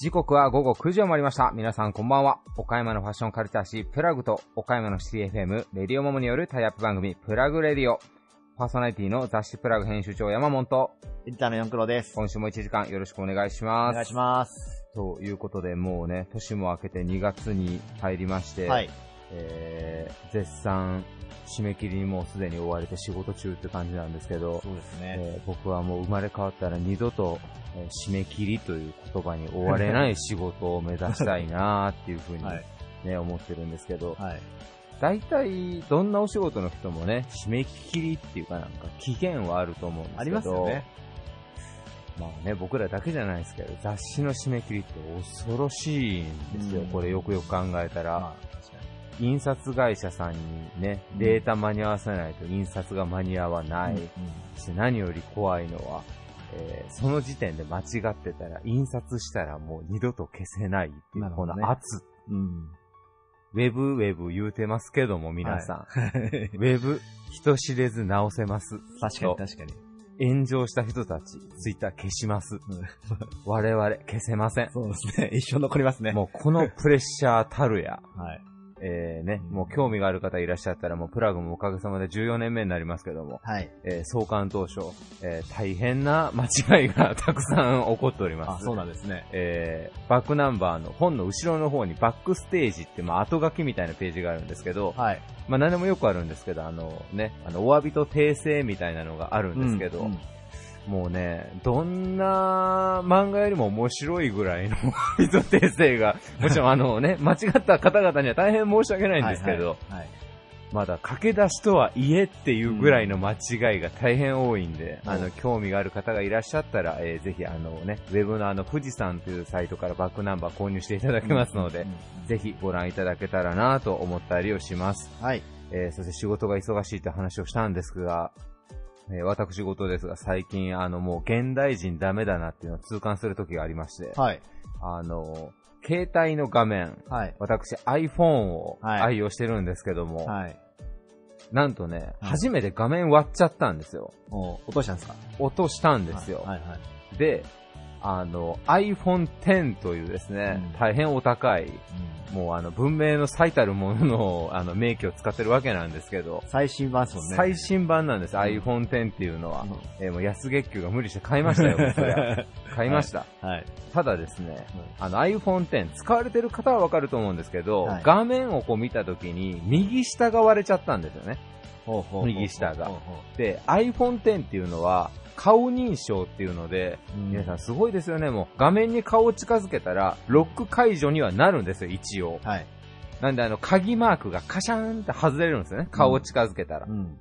時刻は午後9時を回りました。皆さんこんばんは。岡山のファッションカルチャー誌プラグと岡山のシティ FM レディオモモによるタイアップ番組プラグレディオ。パーソナリティの雑誌プラグ編集長山本。エディターの四クロです。今週も1時間よろしくお願いします。お願いします。ということで、もうね、年も明けて2月に入りまして、はい。えー、絶賛締め切りにもうすでに追われて仕事中って感じなんですけど、そうですね。えー僕はもう生まれ変わったら二度と、えー締め切りという言葉に追われない仕事を目指したいなーっていうふうにはい。ね、思ってるんですけど、はい。大体どんなお仕事の人もね、締め切りっていうかなんか期限はあると思うんですけど、ありますよね。まあね、僕らだけじゃないですけど、雑誌の締め切りって恐ろしいんですよ、うんこれよくよく考えたら。印刷会社さんにね、うんデータ間に合わせないと印刷が間に合わない。に。そして何より怖いのは、えーその時点で間違ってたら、印刷したらもう二度と消せないっていう、この圧。うん。ウェブウェブ言うてますけども、皆さん。はい。ウェブ、人知れず直せます。確かに確かに。炎上した人たち、ツイッター消します。うん我々、消せません。そうですね。一生残りますね。もうこのプレッシャーたるや。はい。えーね、うんもう興味がある方いらっしゃったら、もうプラグもおかげさまで14年目になりますけども、はい。えー創刊当初、えー大変な間違いがたくさん起こっております。あ、そうなんですね。えーバックナンバーの本の後ろの方にバックステージって、まあ、後書きみたいなページがあるんですけど、はい。まあ、何でもよくあるんですけど、あのね、あの、お詫びと訂正みたいなのがあるんですけど、うんうんもうね、どんな漫画よりも面白いぐらいのお詫びと訂正が、もちろんあのね、間違った方々には大変申し訳ないんですけど、はいはい。まだ駆け出しとはいえっていうぐらいの間違いが大変多いんで、うんあの、興味がある方がいらっしゃったら、えーぜひあのね、ウェブのあの、富士山というサイトからバックナンバー購入していただけますので、うんうんぜひご覧いただけたらなと思ったりをします。はい。えーそして仕事が忙しいって話をしたんですが、えー私事ですが、最近あの、もう現代人ダメだなっていうのを痛感する時がありまして、はい。あの、携帯の画面、はい。私 iPhone をはい愛用してるんですけども、はい。なんとね、はい初めて画面割っちゃったんですよ。お落としたんですか？落としたんですよ。はいはい。で、あの、iPhone X というですね、うん。大変お高い、もうあの、文明の最たるものの、あの、名機を使ってるわけなんですけど、最新版ですね。最新版なんです、iPhone X っていうのは。えーもう安月給が無理して買いましたよ、買いました。はい。ただですね、あの iPhone X 使われてる方はわかると思うんですけど、はい。画面をこう見たときに右下が割れちゃったんですよね。右下が。で、iPhone X っていうのは顔認証っていうので、皆さんすごいですよね、もう画面に顔を近づけたらロック解除にはなるんですよ、一応。はい。なんであの鍵マークがカシャーンって外れるんですよね、顔を近づけたら。うん。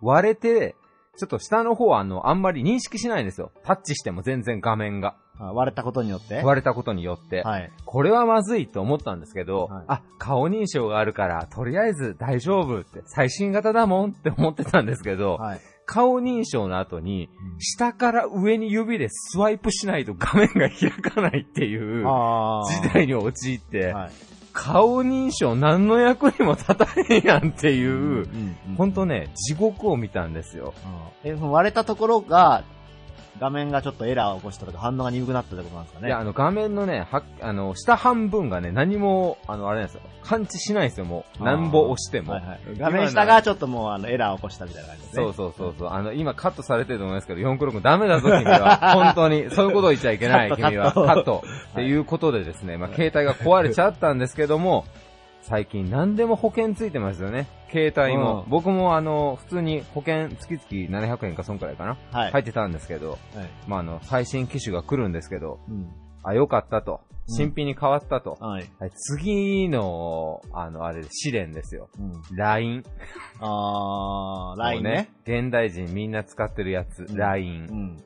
割れて、ちょっと下の方はあの、あんまり認識しないんですよ。タッチしても全然画面が。あ割れたことによって？割れたことによって。はい。これはまずいと思ったんですけど、はいあ、顔認証があるから、とりあえず大丈夫って、最新型だもんって思ってたんですけど、はい。顔認証の後に、下から上に指でスワイプしないと画面が開かないっていうああ。時代に陥って、はい。顔認証何の役にも立たへんやんっていう、うんうんほんとね、地獄を見たんですよ。え、割れたところが、画面がちょっとエラーを起こしたとか反応が鈍くなったってことなんですかね。いや、あの画面のね、は、あの、下半分がね、何も、あの、あれなんですよ。感知しないんですよ、もう。なんぼ押しても。はいはい。画面下がちょっともうあのエラーを起こしたみたいな感じですね。そうそうそうそう。あの、今カットされてると思いますけど、4クロ君ダメだぞ、君は。本当に。そういうこと言っちゃいけない、君は。カットカット。っていうことでですね、まあ、携帯が壊れちゃったんですけども、最近何でも保険ついてますよね。携帯も。うん僕もあの、普通に保険月々700円かそんくらいかな。はい。入ってたんですけど、はい。まあ、あの、最新機種が来るんですけど、うん。あ、よかったと。新品に変わったと。はい。はい次の、あの、あれ、試練ですよ。うん。LINE。あー、LINE ね。現代人みんな使ってるやつ、うん LINE。うん。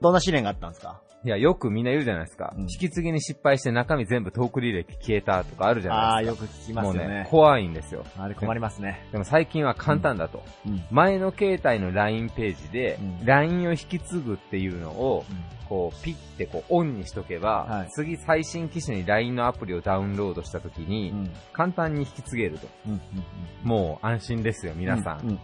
どんな試練があったんですか？いや、よくみんな言うじゃないですか。うん引き継ぎに失敗して中身全部トーク履歴消えたとかあるじゃないですか。よく聞きますよもうねね、。怖いんですよ。あれ困りますね。でも最近は簡単だと。うん。前の携帯の LINE ページで、うん LINE を引き継ぐっていうのを、こう、ピッてこう、オンにしとけば、はい次最新機種に LINE のアプリをダウンロードした時に、うん。簡単に引き継げると。うん。もう安心ですよ、皆さん。うん。うん。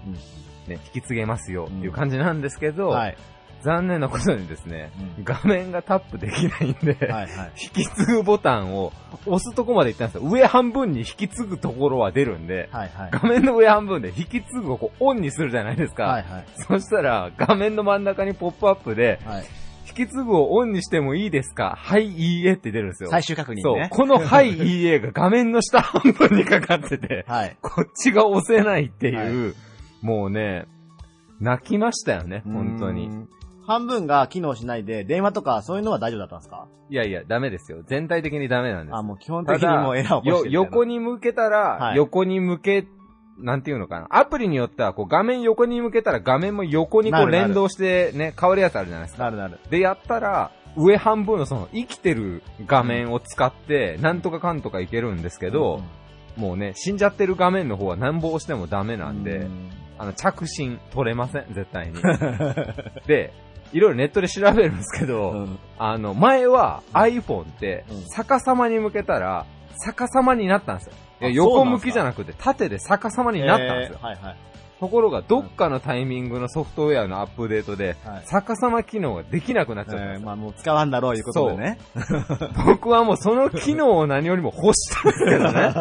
ね、引き継げますよっていう感じなんですけど、はい。残念なことにですね、うん画面がタップできないんで、はいはい。引き継ぐボタンを押すとこまで行ったんですよ。上半分に引き継ぐところは出るんで、はいはい。画面の上半分で引き継ぐをこうオンにするじゃないですか。はいはい。そしたら、画面の真ん中にポップアップで、はい。引き継ぐをオンにしてもいいですかはい、いいえって出るんですよ。最終確認そう。ね。このはい、いいえが画面の下半分にかかってて、はい。こっちが押せないっていう、もうね、泣きましたよね、本当に。半分が機能しないで、電話とかそういうのは大丈夫だったんですか？いやいや、ダメですよ。全体的にダメなんです。あ、もう基本的にもうエラーを起こしてるよ、横に。に向けたら、はい横に向け、なんていうのかな？アプリによっては、こう画面横に向けたら画面も横にこなるなるう連動してね、変わるやつあるじゃないですか。なるなる。で、やったら、上半分のその生きてる画面を使って、なんとかかんとかいけるんですけど、もうね、死んじゃってる画面の方はなんぼ押してもダメなんで、うんあの、着信取れません、絶対に。で、いろいろネットで調べるんですけど、うんあの、前は iPhone ってうん、逆さまに向けたら、逆さまになったんですよ。横向きじゃなくて、縦で逆さまになったんですよ。えーはいはい。ところが、どっかのタイミングのソフトウェアのアップデートで、はい逆さま機能ができなくなっちゃったんですよ。えーまあもう使わんだろういうことでね。僕はもうその機能を何よりも欲したんですけどね。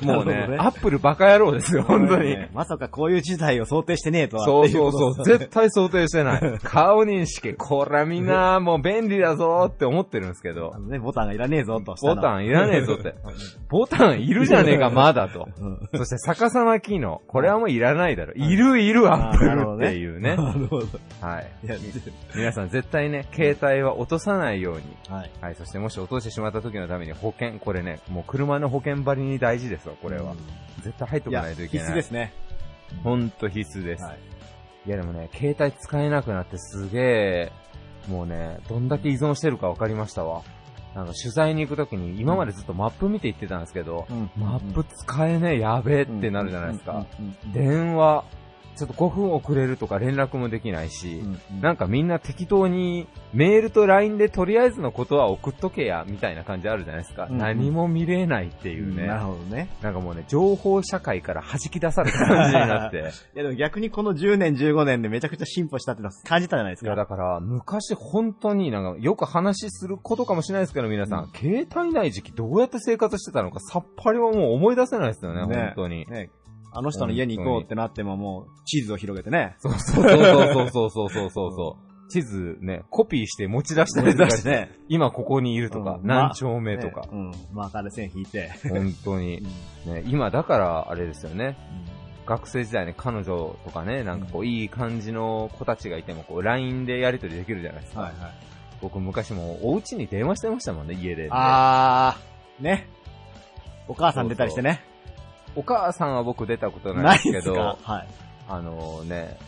もうねなるほどねアップルバカ野郎ですよ、本当に。ねまさかこういう事態を想定してねえとは。そうそうそう。ってい絶対想定してない。顔認識。これはみんなもう便利だぞって思ってるんですけどあ。のね、ボタンがいらねえぞと。ボタンいらねえぞって。ボタンいるじゃねえか、まだと。うん。そして逆さま機能。これはもういらないだろ。いるいる、アップルっていうね。なるほど。はい。皆さん絶対ね、携帯は落とさないように。はい。はい。そしてもし落としてしまった時のために保険。これね、もう車の保険張りに大事ですわ、これは。絶対入っといや、かないといけない。必須ですね。ほんと必須です。はい。いやでもね、携帯使えなくなってすげえ、もうね、どんだけ依存してるか分かりましたわ。なんか取材に行くときに、今までずっとマップ見て行ってたんですけど、うん。マップ使えねえ、やべえってなるじゃないですか。電話、ちょっと5分遅れるとか連絡もできないし、うんうんなんかみんな適当にメールと LINE でとりあえずのことは送っとけや、みたいな感じあるじゃないですか。うんうん何も見れないっていうね。なるほどね。なんかもうね、情報社会から弾き出された感じになって。いやでも逆にこの10年15年でめちゃくちゃ進歩したってのは感じたじゃないですいや、か。だから、昔本当になんか、よく話することかもしれないですけど、皆さん、うん携帯ない時期どうやって生活してたのか、さっぱりはもう思い出せないですよね、ね本当に。ね。あの人の家に行こうってなってももう地図を広げてね。そうそうそうそうそうそうそうそう。地図ね、コピーして持ち出したりして、ね。今ここにいるとか、うん何丁目とかね、うん。マーカーで線引いて。本当に。ね、今だから、あれですよね。学生時代ね、彼女とかね、なんかこう、いい感じの子たちがいても、こう、LINE でやり取りできるじゃないですか。はいはい。僕昔もお家に電話してましたもんね、家で。あー、ね。お母さん出たりしてね。お母さんは僕出たことないですけど、はい。あのね、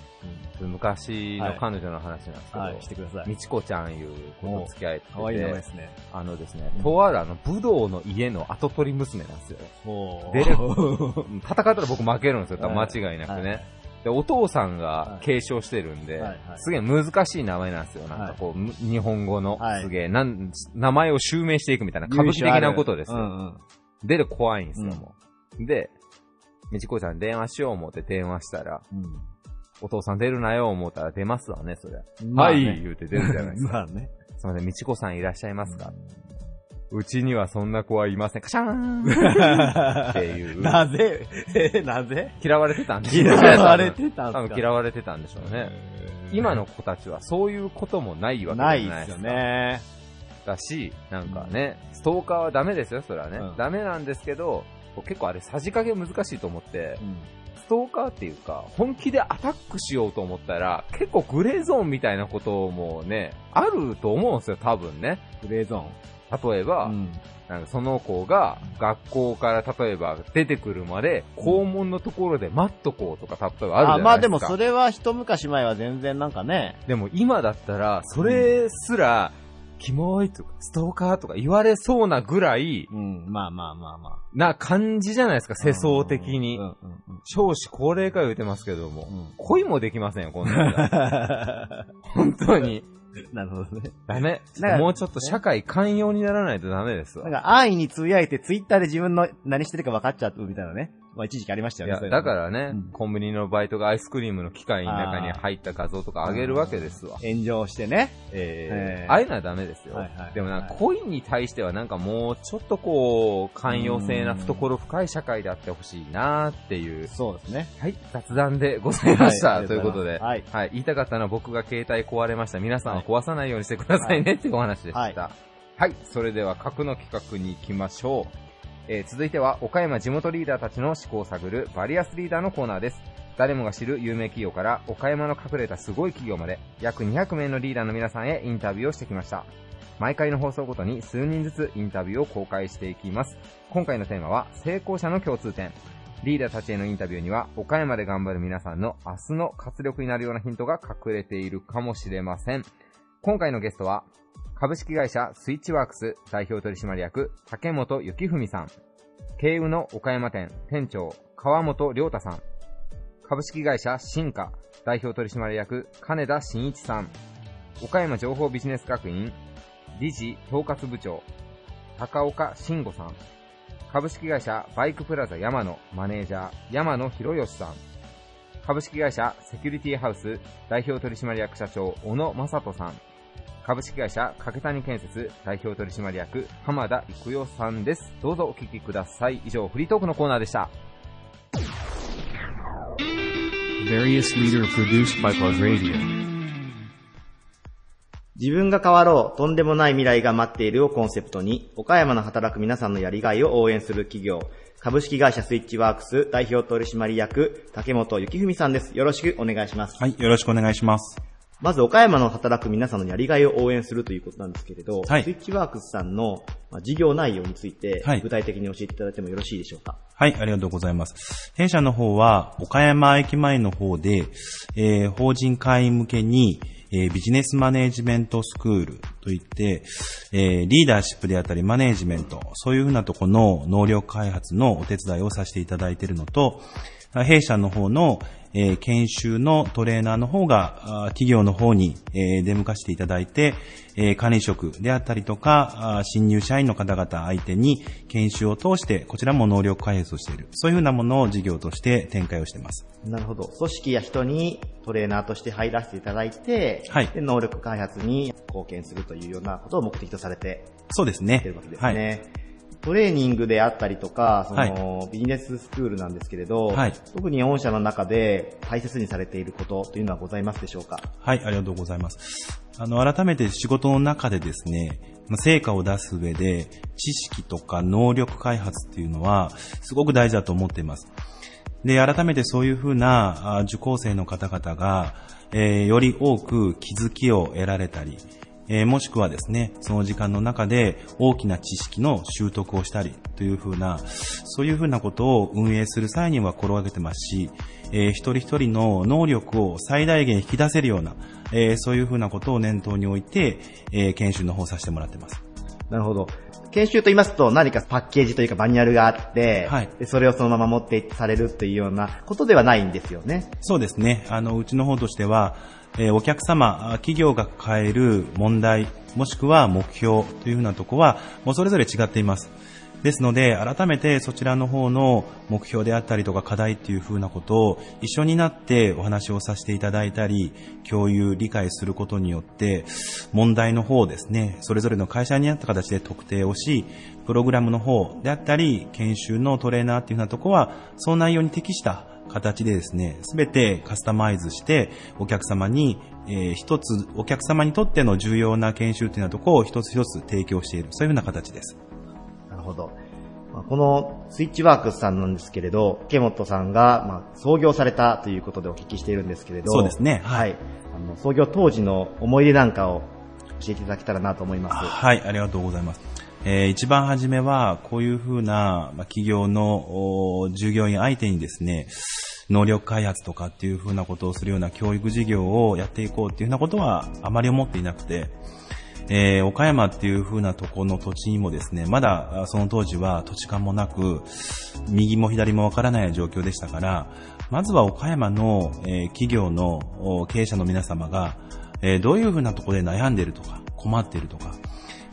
昔の彼女の話なんですけど、はい、してください。みちこちゃんいう子と付き合いかわいい名前ですね。あのですね、とあるあの、武道の家の跡取り娘なんですよ。ほでー戦ったら僕負けるんですよ、間違いなくはいね。で、お父さんがはい継承してるんではいはい、すげえ難しい名前なんですよ。なんかこう、む日本語のはい、すげえ、なん、名前を襲名していくみたいな歌舞伎的なことですよ。うんうん。怖いんですよ、うんもう。で、みちこちゃん電話しよう思って電話したら、うんお父さん出るなよ思ったら出ますわね、そりゃ。はい、まあね言うて出るじゃないですか。まあね。すいません、みちこさんいらっしゃいますか？うちにはそんな子はいません。カシャーンっていう。なぜ？え、なぜ？嫌われてたんでしょう嫌ね。われてたん嫌われてたんでしょうね。今の子たちはそういうこともないわけじゃなないいっよですすか。ね。だし、なんかね、ストーカーはダメですよ、それはね。うんダメなんですけど、結構あれさじ加減難しいと思ってう、んストーカーっていうか、本気でアタックしようと思ったら、結構グレーゾーンみたいなこともね、あると思うんですよ、多分ね。グレーゾ例えば、ーン。うんなんかその子が学校から例えば出てくるまで、校門のところで待っとこうとか、例えばあるじゃないですか。あ、まあでもそれは一昔前は全然なんかね、でも今だったら、それすら、キモいとか、ストーカーとか言われそうなぐらいうん、まあまあまあまあ。な感じじゃないですか、世相的にうん。うんうん少子高齢化言うてますけども。うん恋もできませんよ、こんなの。本当に。なるほどね。ダメ。もうちょっと社会寛容にならないとダメですわなん。か安易につぶやいてツイッターで自分の何してるか分かっちゃうみたいなね。まあ一時期ありましたいよね。や、だかららね、うんコンビニのバイトがアイスクリームの機械の中に入った画像とか上げるわけですわ。炎上してね。えーえああいうのはダメですよ。はいはいでもな、はいコインに対してはなんかもうちょっとこう、寛容性な懐深い社会であってほしいなっていう。そうですね。はい、雑談でございました。はいということで、はい。はい、言いたかったのは僕が携帯壊れました。皆さんは壊さないようにしてくださいねっていうお話でした。はいはい、それでは核の企画に行きましょう。えー続いては岡山地元リーダーたちの思考を探るバリアスリーダーのコーナーです。誰もが知る有名企業から岡山の隠れたすごい企業まで約200名のリーダーの皆さんへインタビューをしてきました。毎回の放送ごとに数人ずつインタビューを公開していきます。今回のテーマは成功者の共通点。リーダーたちへのインタビューには岡山で頑張る皆さんの明日の活力になるようなヒントが隠れているかもしれません。今回のゲストは株式会社スイッチワークス代表取締役竹本幸文さん。慶雨の岡山店店長川本良太さん。株式会社新華代表取締役金田真一さん。岡山情報ビジネス学院理事統括部長高岡慎吾さん。株式会社バイクプラザ山野マネージャー山野博義さん。株式会社セキュリティハウス代表取締役社長小野正人さん。株式会社掛谷建設代表取締役浜田育代さんです。どうぞお聞きください。以上、フリートークのコーナーでした。自分が変わろう、とんでもない未来が待っているをコンセプトに、岡山の働く皆さんのやりがいを応援する企業、株式会社スイッチワークス代表取締役、竹本幸文さんです。よろしくお願いします。はい、よろしくお願いします。まず岡山の働く皆さんのやりがいを応援するということなんですけれど、はいスイッチワークスさんのまあ事業内容について、はい具体的に教えていただいてもよろしいでしょうか？はい、ありがとうございます。弊社の方は、岡山駅前の方で、えー法人会員向けに、えービジネスマネージメントスクールといって、えーリーダーシップであったりマネージメント、そういうふうなところの能力開発のお手伝いをさせていただいているのと、弊社の方の、えー研修のトレーナーの方が、企業の方に、えー出向かせていただいて、えー管理職であったりとか、新入社員の方々相手に研修を通して、こちらも能力開発をしている。そういうふうなものを事業として展開をしています。なるほど。組織や人にトレーナーとして入らせていただいて、はいで能力開発に貢献するというようなことを目的とされてそうですね。いるわけですはい。ね。トレーニングであったりとか、その、ビジネススクールなんですけれど、はい特に御社の中で大切にされていることというのはございますでしょうか？はい、ありがとうございます。あの、改めて仕事の中でですね、まあ成果を出す上で、知識とか能力開発っていうのは、すごく大事だと思っています。で、改めてそういうふうなあ受講生の方々が、えーより多く気づきを得られたり、えーもしくはですね、その時間の中で大きな知識の習得をしたりというふうな、そういうふうなことを運営する際には心がけてますし、えー一人一人の能力を最大限引き出せるような、えーそういうふうなことを念頭に置いて、えー研修の方させてもらってます。なるほど。研修と言いますと何かパッケージというかマニュアルがあって、はいでそれをそのまま持ってされるっていうようなことではないんですよね。そうですね。あの、うちの方としては、えお客様、企業が抱える問題、もしくは目標というふうなとこは、もうそれぞれ違っています。ですので、改めてそちらの方の目標であったりとか課題っていうふうなことを一緒になってお話をさせていただいたり、共有、理解することによって、問題の方をですね、それぞれの会社にあった形で特定をし、プログラムの方であったり、研修のトレーナーっていうようなとこは、その内容に適した形でですね、すべてカスタマイズして、お客様に、えー一つ、お客様にとっての重要な研修っていうようなところを一つ一つ提供している、そういうふうな形です。なるほど。まあこのスイッチワークスさんなんですけれど、池本さんが、まあ、創業されたということでお聞きしているんですけれど、そうですねは。はいあの創業当時の思い出なんかを教えていただけたらなと思います。はい、ありがとうございます。えー一番初めは、こういうふうな、まあ、企業の従業員相手にですね、能力開発とかっていうふうなことをするような教育事業をやっていこうっていうふうなことはあまり思っていなくて、えー岡山っていう風なところの土地にもですね、まだその当時は土地勘もなく、右も左もわからない状況でしたから、まずは岡山の、えー企業の経営者の皆様が、えーどういう風なところで悩んでいるとか、困っているとか、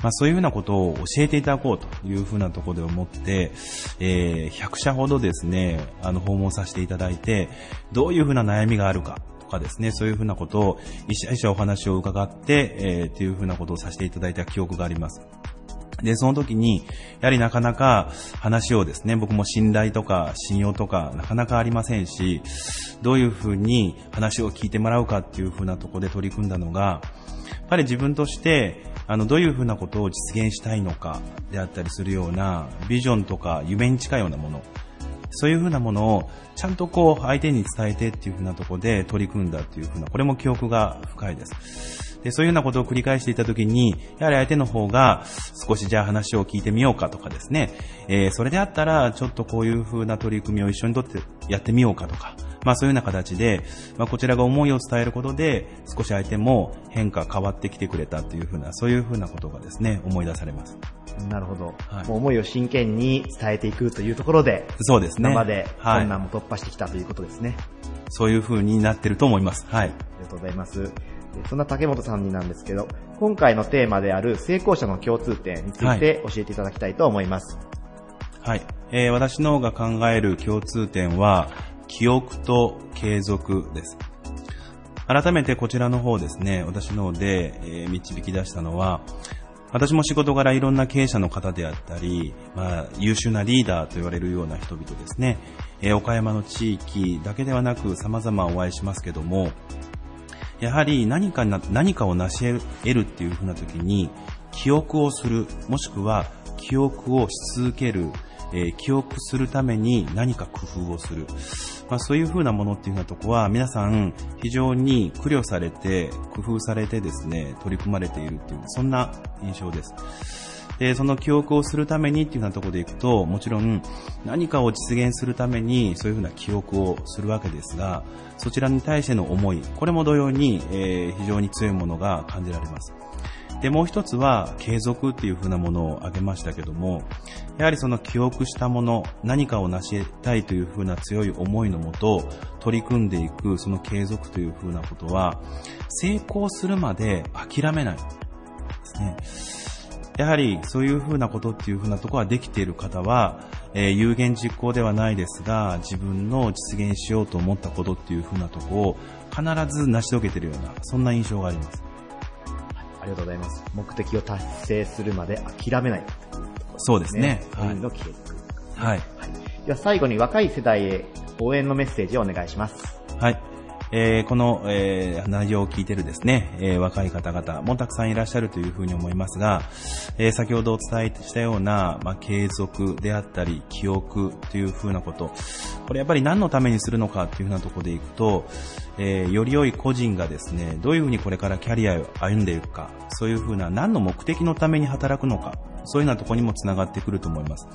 まあ、そういうふうなことを教えていただこうというふうなところで思って、えー100社ほどですね、あの、訪問させていただいて、どういうふうな悩みがあるかとかですね、そういうふうなことを一社一社お話を伺って、えー、っていうふうなことをさせていただいた記憶があります。で、その時に、やはりなかなか話をですね、僕も信頼とか信用とかなかなかありませんし、どういうふうに話を聞いてもらうかっていうふうなところで取り組んだのが、やっぱり自分として、あの、どういうふうなことを実現したいのかであったりするような、ビジョンとか夢に近いようなもの、そういうふうなものをちゃんとこう相手に伝えてっていうふうなとこで取り組んだっていうふうな、これも記憶が深いです。で、そういうようなことを繰り返していたときに、やはり相手の方が少しじゃあ話を聞いてみようかとかですね、えーそれであったらちょっとこういうふうな取り組みを一緒にとってやってみようかとか、まあそういうような形で、まあこちらが思いを伝えることで、少し相手も変化変わってきてくれたというふうな、そういうふうなことがですね、思い出されます。なるほど。はいもう思いを真剣に伝えていくというところで、そうですね。今まではい。困難も突破してきたということですね。そういうふうになってると思います。はい。ありがとうございます。でそんな竹本さんになんですけど、今回のテーマである成功者の共通点について教えていただきたいと思います。はい。えー私の方が考える共通点は、記憶と継続です。改めてこちらの方ですね、私の方で、え導き出したのは、私も仕事柄いろんな経営者の方であったり、まあ、優秀なリーダーと言われるような人々ですね、えー岡山の地域だけではなく様々お会いしますけども、やはり何かな、何かを成し得るっていうふうな時に、記憶をする、もしくは記憶をし続ける、え記憶するために何か工夫をする。まあそういうふうなものっていうようなとこは皆さん非常に苦慮されて、工夫されてですね、取り組まれているっていう、そんな印象です。で、その記憶をするためにっていうようなとこでいくと、もちろん何かを実現するためにそういうふうな記憶をするわけですが、そちらに対しての思い、これも同様に、えー非常に強いものが感じられます。で、もう一つは継続っていうふうなものを挙げましたけども、やはりその記憶したもの、何かを成し得たいというふうな強い思いのもと、取り組んでいくその継続というふうなことは、成功するまで諦めないですね。やはりそういうふうなことっていうふうなところができている方は、えー有言実行ではないですが、自分の実現しようと思ったことっていうふうなところを必ず成し遂げているような、そんな印象があります。ありがとうございます。目的を達成するまで諦めない。そうですね。はい本人。の継続。はい。では最後に若い世代へ応援のメッセージをお願いします。はい。えーこの、えー内容を聞いてるですね、えー若い方々もたくさんいらっしゃるというふうに思いますが、え先ほどお伝えしたような、まあ、継続であったり、記憶というふうなこと、これやっぱり何のためにするのかっていうふうなところでいくと、えより良い個人がですね、どういうふうにこれからキャリアを歩んでいくか、そういうふうな何の目的のために働くのか、そういうようなところにもつながってくると思います。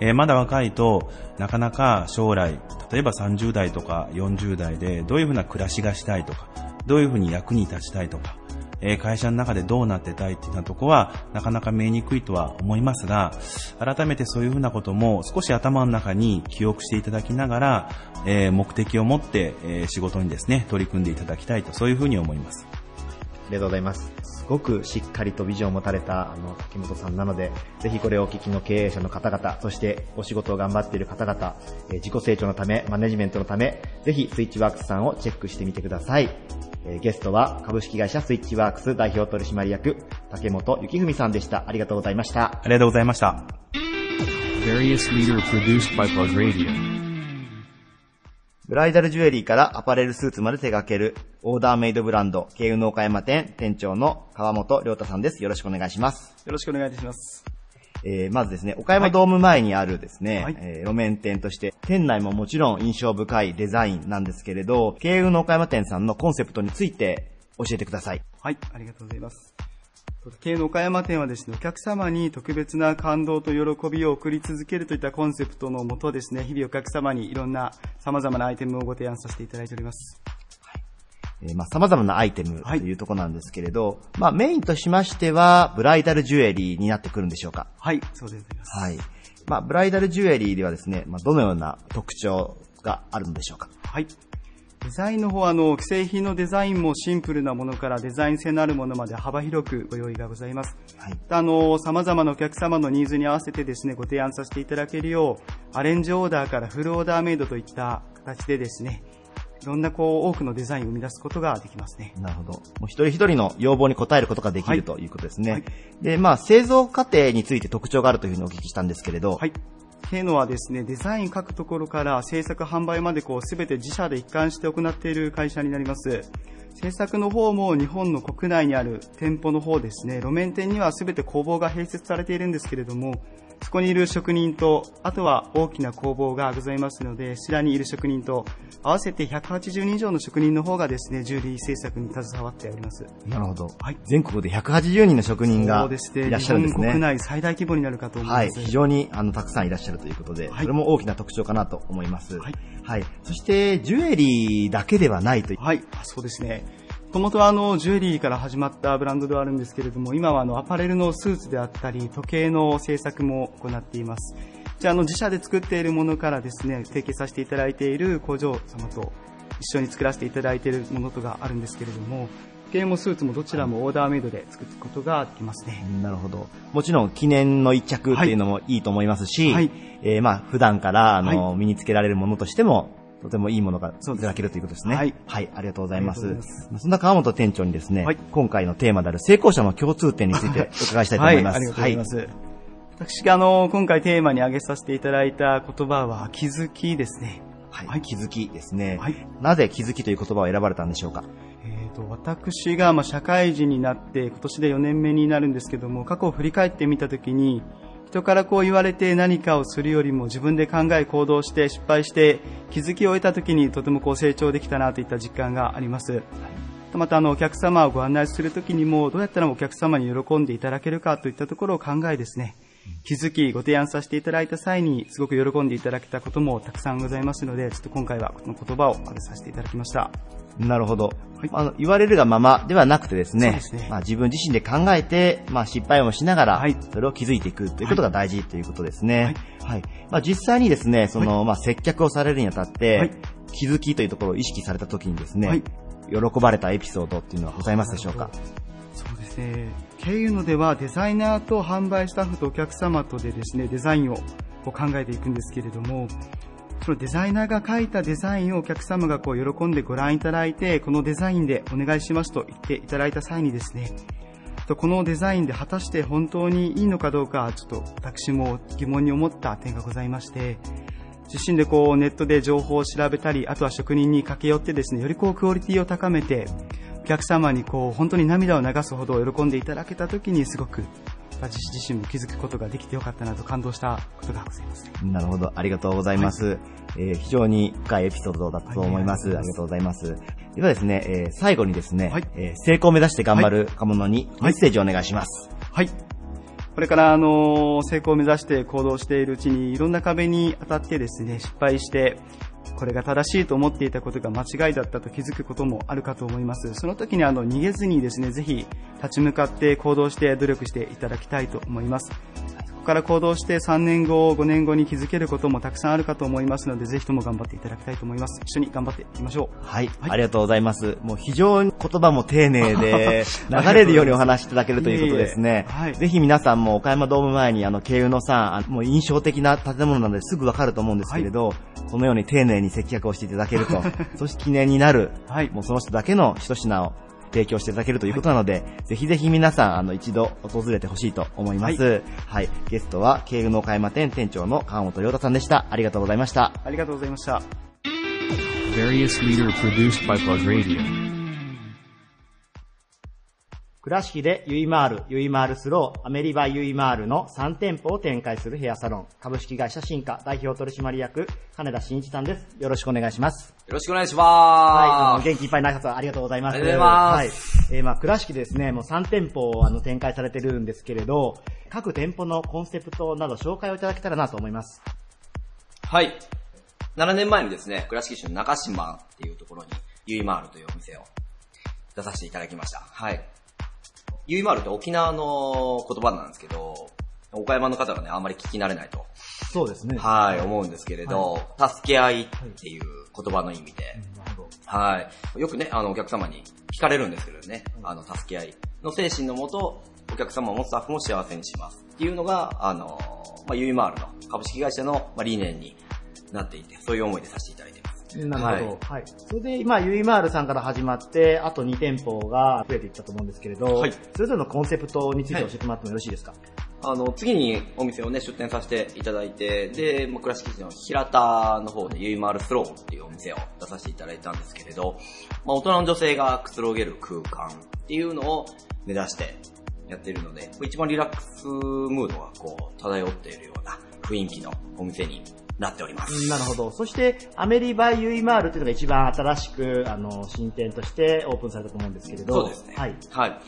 えーまだ若いとなかなか将来、例えば30代とか40代でどういうふうな暮らしがしたいとか、どういうふうに役に立ちたいとか、え会社の中でどうなってたいっていうようなとこはなかなか見えにくいとは思いますが、改めてそういうふうなことも少し頭の中に記憶していただきながら、え目的を持って、え仕事にですね、取り組んでいただきたいと、そういうふうに思います。ありがとうございます。すごくしっかりとビジョンを持たれた、あの、竹本さんなので、ぜひこれをお聞きの経営者の方々、そしてお仕事を頑張っている方々、えー自己成長のため、マネジメントのため、ぜひスイッチワークスさんをチェックしてみてください。えーゲストは株式会社スイッチワークス代表取締役、竹本幸文さんでした。ありがとうございました。ありがとうございました。Various leader produced by Plug Radio. ブライダルジュエリーからアパレルスーツまで手掛ける、オーダーメイドブランド、慶運の岡山店店長の川本良太さんです。よろしくお願いします。よろしくお願いいたします。えーまずですね、岡山ドーム前にあるですね、はいえー路面店として、店内ももちろん印象深いデザインなんですけれど、慶運の岡山店さんのコンセプトについて教えてください。はい、ありがとうございます。経の岡山店はですね、お客様に特別な感動と喜びを送り続けるといったコンセプトのもとですね、日々お客様にいろんな様々なアイテムをご提案させていただいております。えーまあ、様々なアイテムとはいいうところなんですけれど、まあ、メインとしましては、ブライダルジュエリーになってくるんでしょうか。はい、そうでございます。はい。まあ、ブライダルジュエリーではですね、まあ、どのような特徴があるのでしょうか。はい。デザインの方は、あの、既製品のデザインもシンプルなものからデザイン性のあるものまで幅広くご用意がございます。はい。あの、様々なお客様のニーズに合わせてですね、ご提案させていただけるよう、アレンジオーダーからフルオーダーメイドといった形でですね、いろんなこう、多くのデザインを生み出すことができますね。なるほど。もう一人一人の要望に応えることができはいるということですね。はいで、まあ、製造過程について特徴があるというふうにお聞きしたんですけれど、はい。ケーノはですね、デザイン書くところから制作販売までこうすべて自社で一貫して行っている会社になります。制作の方も日本の国内にある店舗の方ですね、路面店にはすべて工房が併設されているんですけれども、そこにいる職人と、あとは大きな工房がございますので、そちらにいる職人と、合わせて180人以上の職人の方がですね、ジュエリー制作に携わっております。なるほど。はい全国で180人の職人がいらっしゃるんです日本国ね。内最大規模になるかと思いはい。ます。非常に、あの、たくさんいらっしゃるということで、はいそれも大きな特徴かなと思います。はい。はい。そして、ジュエリーだけではないという。はい、あそうですね。もともとはあの、ジュエリーから始まったブランドではあるんですけれども、今はあの、アパレルのスーツであったり、時計の製作も行っています。じゃあ、あの、自社で作っているものからですね、提携させていただいている工場様と一緒に作らせていただいているものとがあるんですけれども、時計もスーツもどちらもオーダーメイドで作ることができますね。なるほど。もちろん記念の一着っていうのもいいと思いますし、はいえーまあ普段からあの、は身につけられるものとしても、とてもいいものがいただけるということですね。はいはい、ありがとうございます。まそんな川本店長にですね、はい今回のテーマである成功者の共通点についてお伺いしたいと思います。はい、ありがとうございます。私があの、今回テーマに挙げさせていただいた言葉は、気づきですね。はい。はい気づきですね、はいなぜ気づきという言葉を選ばれたんでしょうか？えー、と私がまあ社会人になって今年で4年目になるんですけども過去を振り返ってみたときに人からこう言われて何かをするよりも自分で考え行動して失敗して気づきを得たときにとてもこう成長できたなといった実感があります。またあのお客様をご案内するときにもどうやったらお客様に喜んでいただけるかといったところを考えですね気づきご提案させていただいた際にすごく喜んでいただけたこともたくさんございますのでちょっと今回はこの言葉を挙げさせていただきました。なるほど。はい。あの、言われるがままではなくてですね、すね。まあ自分自身で考えて、まあ失敗もしながら、はい。それを気づいていくということが大事ということですね。ははい。い。まあ実際にですね、その、まあ接客をされるにあたって、はい。気づきというところを意識された時にですね、はい。喜ばれたエピソードっていうのはございますでしょうか？そうですね。経由のではデザイナーと販売スタッフとお客様とでですね、デザインをこう考えていくんですけれども、そのデザイナーが書いたデザインをお客様がこう喜んでご覧いただいて、このデザインでお願いしますと言っていただいた際にですね、このデザインで果たして本当にいいのかどうか、ちょっと私も疑問に思った点がございまして、自身でこうネットで情報を調べたり、あとは職人に駆け寄ってですね、よりこうクオリティを高めて、お客様にこう本当に涙を流すほど喜んでいただけた時にすごく私自身も気づくことができてよかったなと感動したことがございます。なるほど。ありがとうございます。えー非常に深いエピソードだったと思います。はいありがとうございます。ではですね、えー最後にですね、はいえー成功を目指して頑張る若者にメッセージをお願いします。はい。これから、あの、成功を目指して行動しているうちに、いろんな壁に当たってですね、失敗して、これが正しいと思っていたことが間違いだったと気づくこともあるかと思います。その時にあの逃げずにですね、ぜひ立ち向かって行動して努力していただきたいと思います。から行動して3年後、5年後に気づけることもたくさんあるかと思いますので、ぜひとも頑張っていただきたいと思います。一緒に頑張っていきましょう。はい、はいありがとうございます。もう非常に言葉も丁寧で、流れるようにお話しいただけるということですね。いえいえはいぜひ皆さんも岡山ドーム前にあの、慶友のさん、あもう印象的な建物なのですぐわかると思うんですけれど、このように丁寧に接客をしていただけると、そして記念になる、はいもうその人だけの一品を提供していただけるということなので、ぜひぜひ皆さん、あの、一度訪れてほしいと思います。はい。ゲストは、慶友の岡山店店長の川本亮太さんでした。ありがとうございました。ありがとうございました。倉敷でユイマール、ユイマールスロー、アメリ by ユイマールの3店舗を展開するヘアサロン、株式会社進化代表取締役、金田真一さんです。よろしくお願いします。よろしくお願いしはい、あのます。元気いっぱいの挨拶ありがとうございます。ありがとうございますはい。えー、まあ、倉敷でですね、もう3店舗をあの展開されてるんですけれど、各店舗のコンセプトなど紹介をいただけたらなと思います。はい。7年前にですね、倉敷市の中島っていうところに、ゆいまーるというお店を出させていただきました。はい。ゆいまーるって沖縄の言葉なんですけど、岡山の方がね、あんまり聞き慣れないとそうですね。はい、思うんですけれど、助け合いっていう言葉の意味で、なるほど。はい。よくね、あの、お客様に聞かれるんですけどね、あの、助け合いの精神のもと、お客様もスタッフも幸せにしますっていうのが、あの、まあ、ユイマールの株式会社のまあ理念になっていて、そういう思いでさせていただいています。なるほど。はい。それで、今、ユイマールさんから始まって、あと2店舗が増えていったと思うんですけれど、はいそれぞれのコンセプトについて教えてもらってもよろしいですか、あの、次にお店をね、出店させていただいて、で、まあ、倉敷市の平田の方でユイマールスローっていうお店を出させていただいたんですけれど、まあ、大人の女性がくつろげる空間っていうのを目指してやっているので、一番リラックスムードがこう、漂っているような雰囲気のお店になっております。なるほど。そして、アメリ by ユイマールっていうのが一番新しく、あの、新店としてオープンされたと思うんですけれど、そうですね。はい。はい。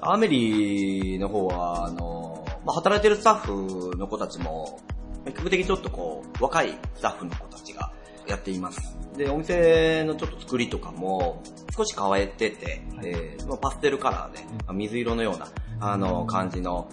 アメリの方は、あの、まあ、働いてるスタッフの子たちも、比較的ちょっとこう、若いスタッフの子たちがやっています。で、お店のちょっと作りとかも、少し変えてて、えーまあパステルカラーで、まあ水色のような、あの、感じの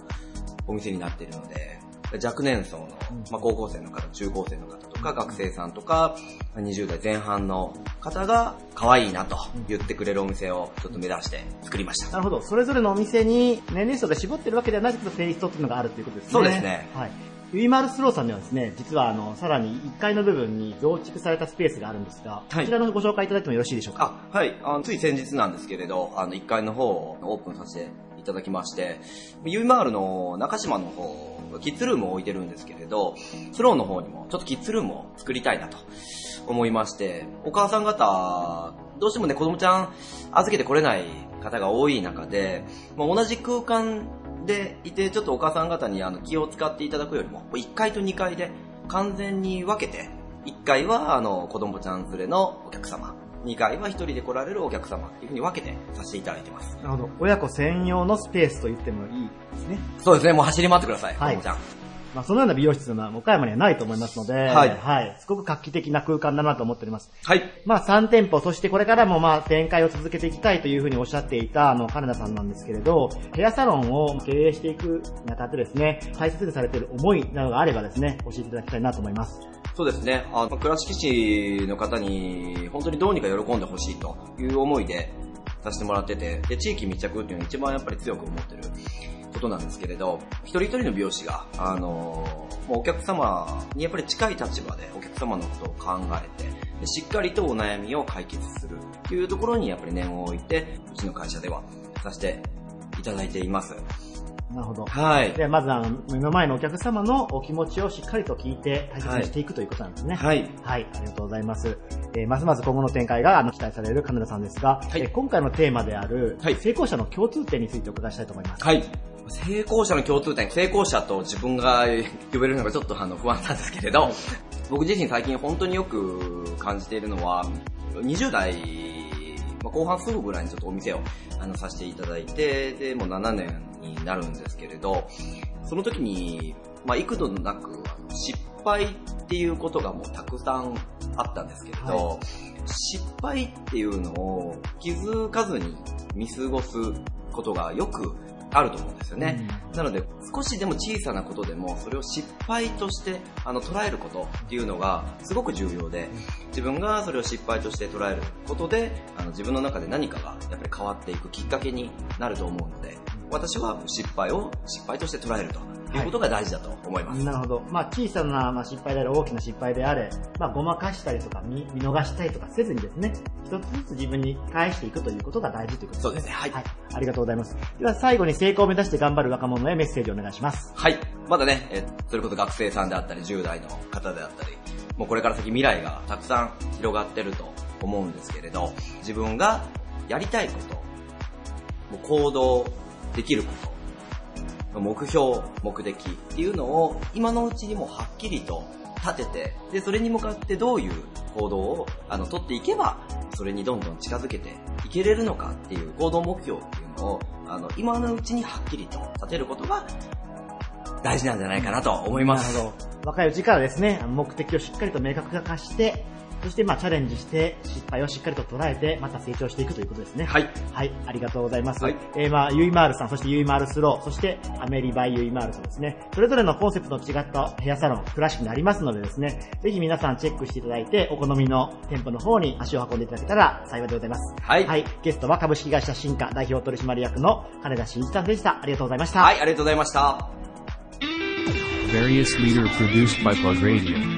お店になっているので、若年層の、まあ、高校生の方、中高生の方とか、学生さんとか、20代前半の方が可愛いなと言ってくれるお店をちょっと目指して作りました。なるほど。それぞれのお店に年齢層で絞ってるわけではないけど、テイストっていうのがあるということですね。そうですねはい。ユイマールスローさんにはですね、実はあの、さらに1階の部分に増築されたスペースがあるんですが、はいこちらのご紹介いただいてもよろしいでしょうか？あ、はい。あのつい先日なんですけれど、あの、1階の方をオープンさせていただきまして、ユイマールの中島の方、キッズルームを置いてるんですけれど、スローの方にもちょっとキッズルームを作りたいなと思いまして、お母さん方、どうしてもね、子供ちゃん預けてこれない方が多い中で、まあ、同じ空間でいて、ちょっとお母さん方にあの気を使っていただくよりも、1階と2階で完全に分けて、1階はあの子供ちゃん連れのお客様、2階は1人で来られるお客様っていうふうに分けてさせていただいてます。なるほど。親子専用のスペースと言ってもいいですね。そうですね、もう走り回ってください、子はい供ちゃん。まあ、そのような美容室は岡山にはないと思いますので、はいはい。すごく画期的な空間だなと思っております。はい。まあ、3店舗、そしてこれからもまあ、展開を続けていきたいというふうにおっしゃっていた、あの、金田さんなんですけれど、ヘアサロンを経営していくにあたってですね、大切にされている思いなどがあればですね、教えていただきたいなと思います。そうですね。あの、倉敷市の方に、本当にどうにか喜んでほしいという思いでさせてもらってて、で、地域密着っていうのが一番やっぱり強く思ってることなんですけれど、一人一人の美容師が、あの、もうお客様にやっぱり近い立場でお客様のことを考えて、でしっかりとお悩みを解決するっていうところにやっぱり念を置いて、うちの会社ではさせていただいています。なるほど。はい。では、まずあの、目の前のお客様のお気持ちをしっかりと聞いて大切にしていくということなんですね。はい。はい、ありがとうございます。えーますます今後の展開があの期待される金田さんですが、はいえー今回のテーマである、はい成功者の共通点についてお伺いしたいと思います。はい。成功者の共通点、成功者と自分が呼べるのがちょっとあの不安なんですけれど、僕自身最近本当によく感じているのは、20代、まあ後半すぐぐらいにちょっとお店をあのさせていただいて、で、もう7年になるんですけれど、その時に、まあ幾度なく失敗っていうことがもうたくさんあったんですけれど、は失敗っていうのを気づかずに見過ごすことがよくあると思うんですよね。なので、少しでも小さなことでも、それを失敗としてあの捉えることっていうのがすごく重要で、自分がそれを失敗として捉えることで、あの自分の中で何かがやっぱり変わっていくきっかけになると思うので、私は失敗を失敗として捉えるということが大事だと思います。なるほど。まあ、小さなまあ失敗であれ、大きな失敗であれ、まあ、ごまかしたりとか見、見逃したりとかせずにですね、一つずつ自分に返していくということが大事ということですね。そうですねはいはい。ありがとうございます。では、最後に成功を目指して頑張る若者へメッセージをお願いします。はい。まだね、えそれこそ学生さんであったり、10代の方であったり、もうこれから先未来がたくさん広がってると思うんですけれど、自分がやりたいこと、もう行動できること、目標、目的っていうのを今のうちにもはっきりと立てて、で、それに向かってどういう行動をあの取っていけば、それにどんどん近づけていけれるのかっていう行動目標っていうのを、あの、今のうちにはっきりと立てることが大事なんじゃないかなと思います。なるほど。若いうちからですね、目的をしっかりと明確化して、そしてまあチャレンジして失敗をしっかりと捉えてまた成長していくということですね。はい。はい、ありがとうございます。はいえー、まあ、ユイマールさん、そしてユイマールスロー、そしてアメリ by ユイマールとですね、それぞれのコンセプトの違ったヘアサロン、クラシックにありますのでですね、ぜひ皆さんチェックしていただいて、お好みの店舗の方に足を運んでいただけたら幸いでございます。はいはい、ゲストは株式会社新華代表取締役の金田真一さんでした。ありがとうございました。はい、ありがとうございました。Various leader produced by Plug Radio.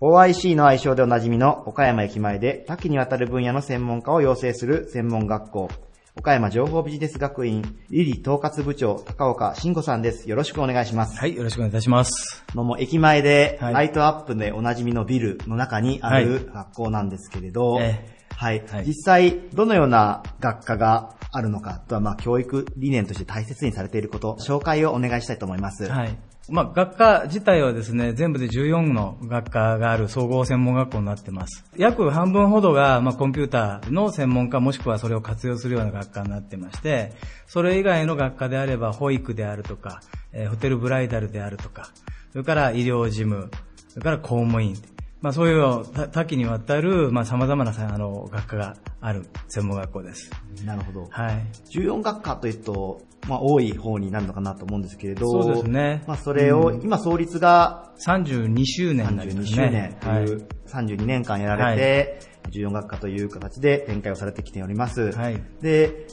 OIC の愛称でおなじみの岡山駅前で多岐にわたる分野の専門家を養成する専門学校、岡山情報ビジネス学院理理統括部長高岡慎吾さんです。よろしくお願いします。はい、よろしくお願いいたします。のも駅前ではいライトアップでおなじみのビルの中にある学校なんですけれど、えはい、はい実際どのような学科があるのか、あとはまあ教育理念として大切にされていること、紹介をお願いしたいと思います。はい。まあ、学科自体はですね、全部で14の学科がある総合専門学校になってます。約半分ほどが、まあ、コンピューターの専門家もしくはそれを活用するような学科になってまして、それ以外の学科であれば、保育であるとか、えーホテルブライダルであるとか、それから医療事務、それから公務員、まあ、そういう多多岐にわたる、まあ、様々なさあの学科がある専門学校です。なるほど。はい。14学科というと、まあ多い方になるのかなと思うんですけれど、そうですねまあそれを、今創立が32周年になりま32す周年ね。という、32年間やられて、14学科という形で展開をされてきております。はいで、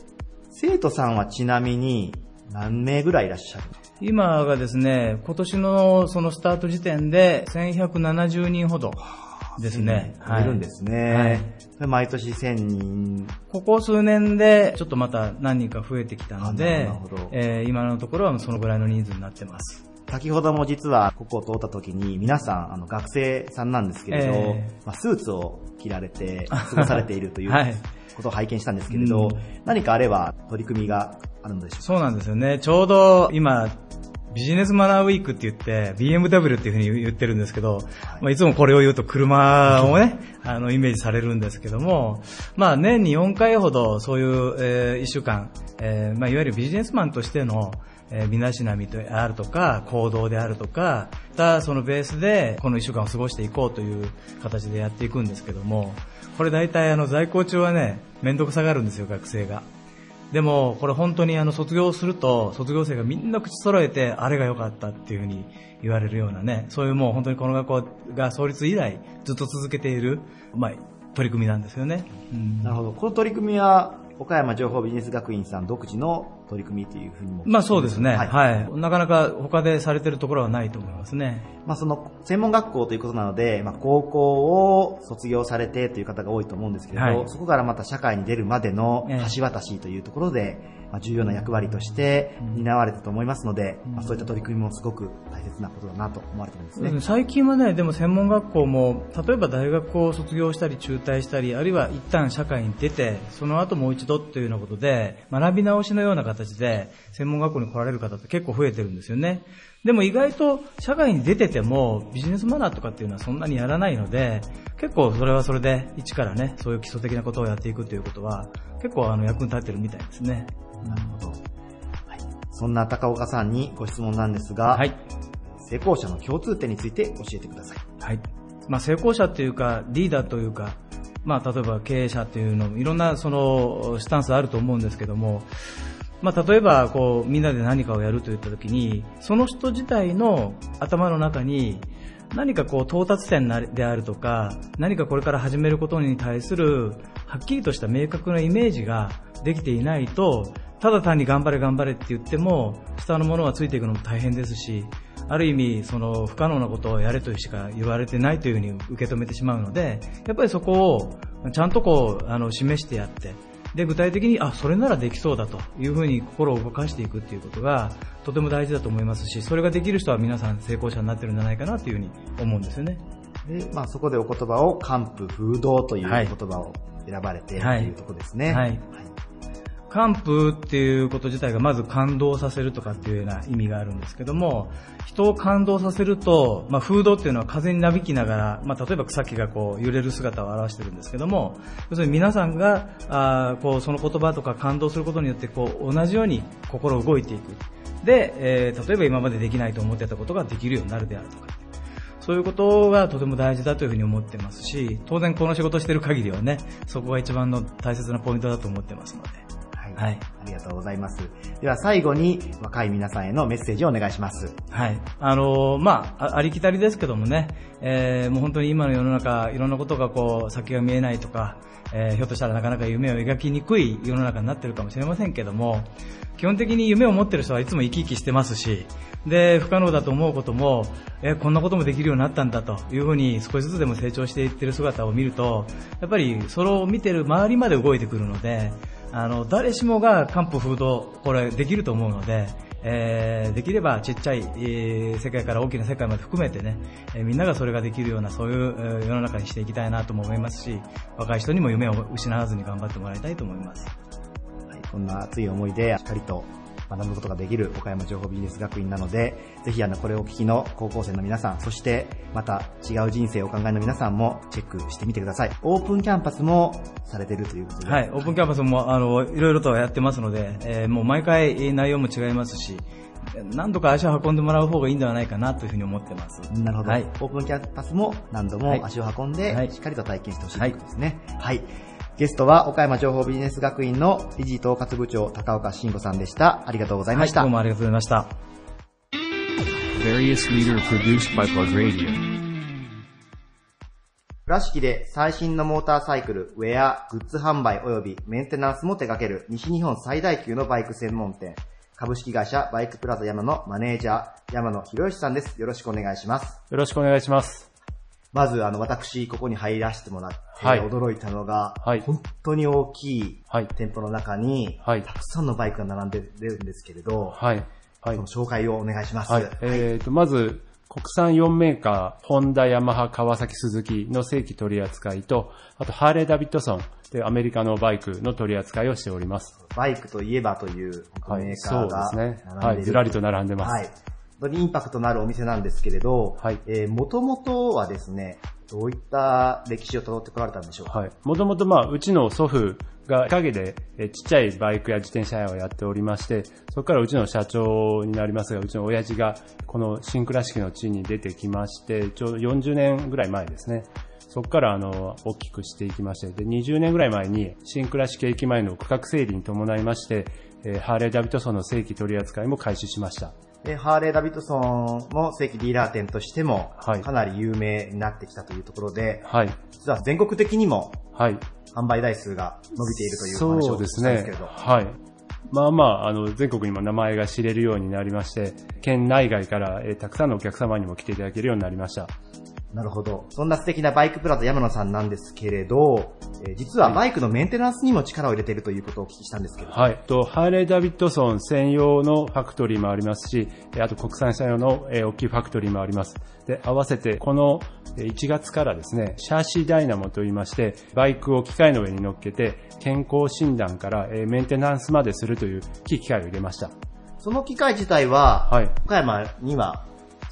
生徒さんはちなみに何名ぐらいいらっしゃる？今がですね、今年のそのスタート時点で1170人ほどですね。いるんですね。はいで毎年1000人。ここ数年でちょっとまた何人か増えてきたのでえー今のところはそのぐらいの人数になってます。先ほども実はここを通った時に皆さんあの学生さんなんですけれど、えまあ、スーツを着られて過ごされているという はいことを拝見したんですけれど、うん。何かあれば取り組みがあるのでしょうか？そうなんですよね。ちょうど今、ビジネスマナーウィークって言って、BMW っていうふうに言ってるんですけど、まあ、いつもこれを言うと車をね、あの、イメージされるんですけども、まあ、年に4回ほどそういう、え1週間、えーまあ、いわゆるビジネスマンとしての、えー身だしなみであるとか、行動であるとか、またそのベースでこの1週間を過ごしていこうという形でやっていくんですけども、これ大体あの在校中はね、めんどくさがるんですよ、学生が。でも、これ本当にあの卒業すると、卒業生がみんな口揃えて、あれが良かったっていうふうに言われるようなね、そういうもう本当にこの学校が創立以来ずっと続けている、まあ、取り組みなんですよね。うんなるほど。この取り組みは岡山情報ビジネス学院さん独自の取り組みというふうにも。まあそうですね、はいはい。なかなか他でされてるところはないと思いますね。まあその専門学校ということなので、まあ高校を卒業されてという方が多いと思うんですけれど、はいそこからまた社会に出るまでのええ橋渡しというところで、まあ重要な役割として担われたと思いますので、まあそういった取り組みもすごく大切なことだなと思われてるんですね。最近はね、でも専門学校も、例えば大学を卒業したり中退したり、あるいは一旦社会に出て、その後もう一度というようなことで、学び直しのような形で、専門学校に来られる方って結構増えてるんですよね。でも意外と社会に出ててもビジネスマナーとかっていうのはそんなにやらないので、結構それはそれで一からね、そういう基礎的なことをやっていくということは、結構あの役に立ってるみたいですね。なるほど。はい。そんな高岡さんにご質問なんですが、はい。成功者の共通点について教えてください。はい。まあ、成功者というか、リーダーというか、まあ、例えば経営者というのも、いろんなその、スタンスあると思うんですけども、まあ、例えば、こう、みんなで何かをやるといったときに、その人自体の頭の中に、何かこう、到達点なであるとか、何かこれから始めることに対する、はっきりとした明確なイメージができていないと、ただ単に頑張れ頑張れって言っても、下のものがついていくのも大変ですし、ある意味、その不可能なことをやれとしか言われてないというふうに受け止めてしまうので、やっぱりそこをちゃんとこう、あの、示してやって、で、具体的に、あ、それならできそうだというふうに心を動かしていくっていうことが、とても大事だと思いますし、それができる人は皆さん成功者になってるんじゃないかなというふうに思うんですよね。で、まあそこでお言葉を、完膚風動というはい言葉を選ばれて、はいというところですね。はい完膚っていうこと自体がまず感動させるとかっていうような意味があるんですけども、人を感動させると、まあ、風土っていうのは風になびきながら、まあ、例えば草木がこう揺れる姿を表してるんですけども、要するに皆さんが、あこうその言葉とか感動することによってこう同じように心動いていく。で、えー例えば今までできないと思ってたことができるようになるであるとか。そういうことがとても大事だというふうに思ってますし、当然この仕事してる限りはね、そこが一番の大切なポイントだと思ってますので。はい。はいありがとうございます。では最後に若い皆さんへのメッセージをお願いします。はい。あのーまあ、あありきたりですけどもね、えーもう本当に今の世の中、いろんなことがこう、先が見えないとか、えーひょっとしたらなかなか夢を描きにくい世の中になってるかもしれませんけども、基本的に夢を持ってる人はいつも生き生きしてますし、で、不可能だと思うことも、えーこんなこともできるようになったんだというふうに少しずつでも成長していってる姿を見ると、やっぱりそれを見てる周りまで動いてくるので、あの、誰しもが漢方風土、これできると思うので、えーできればちっちゃい、えー世界から大きな世界まで含めてね、えーみんながそれができるようなそういう、えー世の中にしていきたいなとも思いますし、若い人にも夢を失わずに頑張ってもらいたいと思います。はい、こんな熱い思いでしっかりと学ぶことができる岡山情報ビジネス学院なので、ぜひあの、これをお聞きの高校生の皆さん、そしてまた違う人生をお考えの皆さんもチェックしてみてください。オープンキャンパスもされてるということで。はい、オープンキャンパスも、あの、いろいろとやってますので、えーもう毎回えー内容も違いますし、何度か足を運んでもらう方がいいんではないかなというふうに思ってます。なるほど、はい。オープンキャンパスも何度も足を運んで、はいしっかりと体験してほしいということですね。はい。ゲストは岡山情報ビジネス学院の理事統括部長高岡慎吾さんでした。ありがとうございました。はいどうもありがとうございました。倉敷で最新のモーターサイクル、ウェア、グッズ販売及びメンテナンスも手掛ける西日本最大級のバイク専門店、株式会社バイクプラザ山のマネージャー、山野博義さんです。よろしくお願いします。よろしくお願いします。まず、あの、私、ここに入らせてもらって、はい驚いたのが、はい本当に大きいはい店舗の中に、はいたくさんのバイクが並んでるんですけれど、はい。はい。紹介をお願いします。はい。えーと、まず、国産4メーカー、ホンダ、ヤマハ、川崎、スズキの正規取り扱いと、あと、ハーレー・ダビッドソンでアメリカのバイクの取り扱いをしております。バイクといえばというメーカーがそうですね。はいずらりと並んでますはい。本当にインパクトのあるお店なんですけれど、はいえー、元々はですね、どういった歴史を辿ってこられたんでしょうか？はい。もともと、まあ、うちの祖父が陰でえーちっちゃいバイクや自転車屋をやっておりまして、そこからうちの社長になりますが、うちの親父がこの新倉敷の地に出てきまして、ちょうど40年ぐらい前ですね。そこからあの大きくしていきまして、で20年ぐらい前に新倉敷駅前の区画整理に伴いまして、えーハーレー・ダビッドソンの正規取り扱いも開始しました。で、ハーレー・ダビッドソンも正規ディーラー店としても、はいかなり有名になってきたというところで、はい。実は全国的にもはい。販売台数が伸びているというお話をそうですねしたんですけれど。。はい。まあまあ、あの、全国にも名前が知れるようになりまして、県内外から、えーたくさんのお客様にも来ていただけるようになりました。なるほど。そんな素敵なバイクプラザ山野さんなんですけれど、えー実はバイクのメンテナンスにも力を入れているということをお聞きしたんですけれど。はい。と、ハーレー・ダビッドソン専用のファクトリーもありますし、えーあと国産車用の、えー大きいファクトリーもあります。で、合わせて、このえー1月からですね、シャーシーダイナモと言いまして、バイクを機械の上に乗っけて、健康診断から、えーメンテナンスまでするという機械を入れました。その機械自体は、はい。岡山には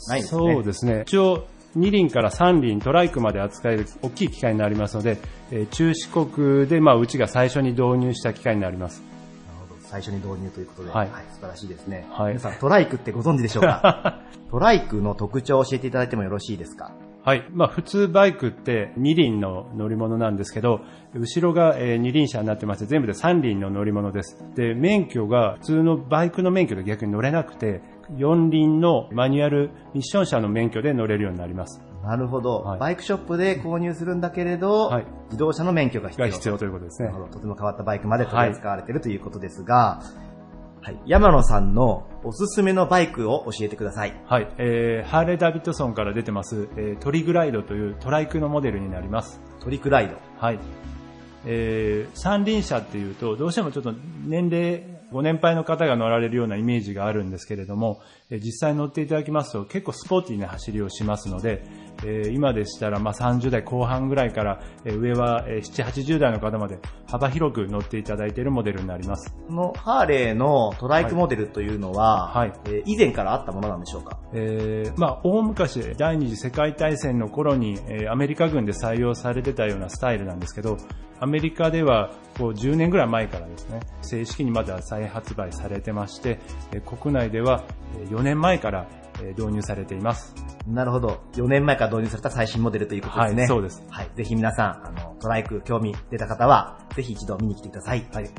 ないんですね。そうですね。一応、2輪から3輪トライクまで扱える大きい機械になりますので、えー中四国で、まあ、うちが最初に導入した機械になります。なるほど。最初に導入ということで、はい素晴らしいですね。はい皆さん、トライクってご存知でしょうか？トライクの特徴を教えていただいてもよろしいですか？はい。まあ、普通バイクって2輪の乗り物なんですけど、後ろがえー二輪車になってまして、全部で3輪の乗り物です。で、免許が普通のバイクの免許で逆に乗れなくて、4輪のマニュアルミッション車の免許で乗れるようになります。なるほど、はいバイクショップで購入するんだけれど、はい自動車の免許が必要が必要ということですねなる。ほどとても変わったバイクまで取り扱われているということですが、はい、山野さんのおすすめのバイクを教えてください。はい。えー、ハーレー・ダビッドソンから出てます、えートリグライドというトライクのモデルになります。トリクライド。はい。えー、三輪車っていうと、どうしてもちょっと年齢、ご年配の方が乗られるようなイメージがあるんですけれども、実際乗っていただきますと結構スポーティーな走りをしますので、えー今でしたらまあ30代後半ぐらいから、えー上はえー7、80代の方まで幅広く乗っていただいているモデルになります。このハーレーのトライクモデルというのは、はいえー以前からあったものなんでしょうか？えーまあ、大昔、第二次世界大戦の頃に、えーアメリカ軍で採用されてたようなスタイルなんですけど、アメリカではこう10年ぐらい前からですね、正式にまだ再発売されてまして、えー国内ではえー4年前からえー導入されています。なるほど。4年前から導入された最新モデルということですね。はいそうですはい。ぜひ皆さん、あの、トライク興味出た方は、ぜひ一度見に来てください。はい。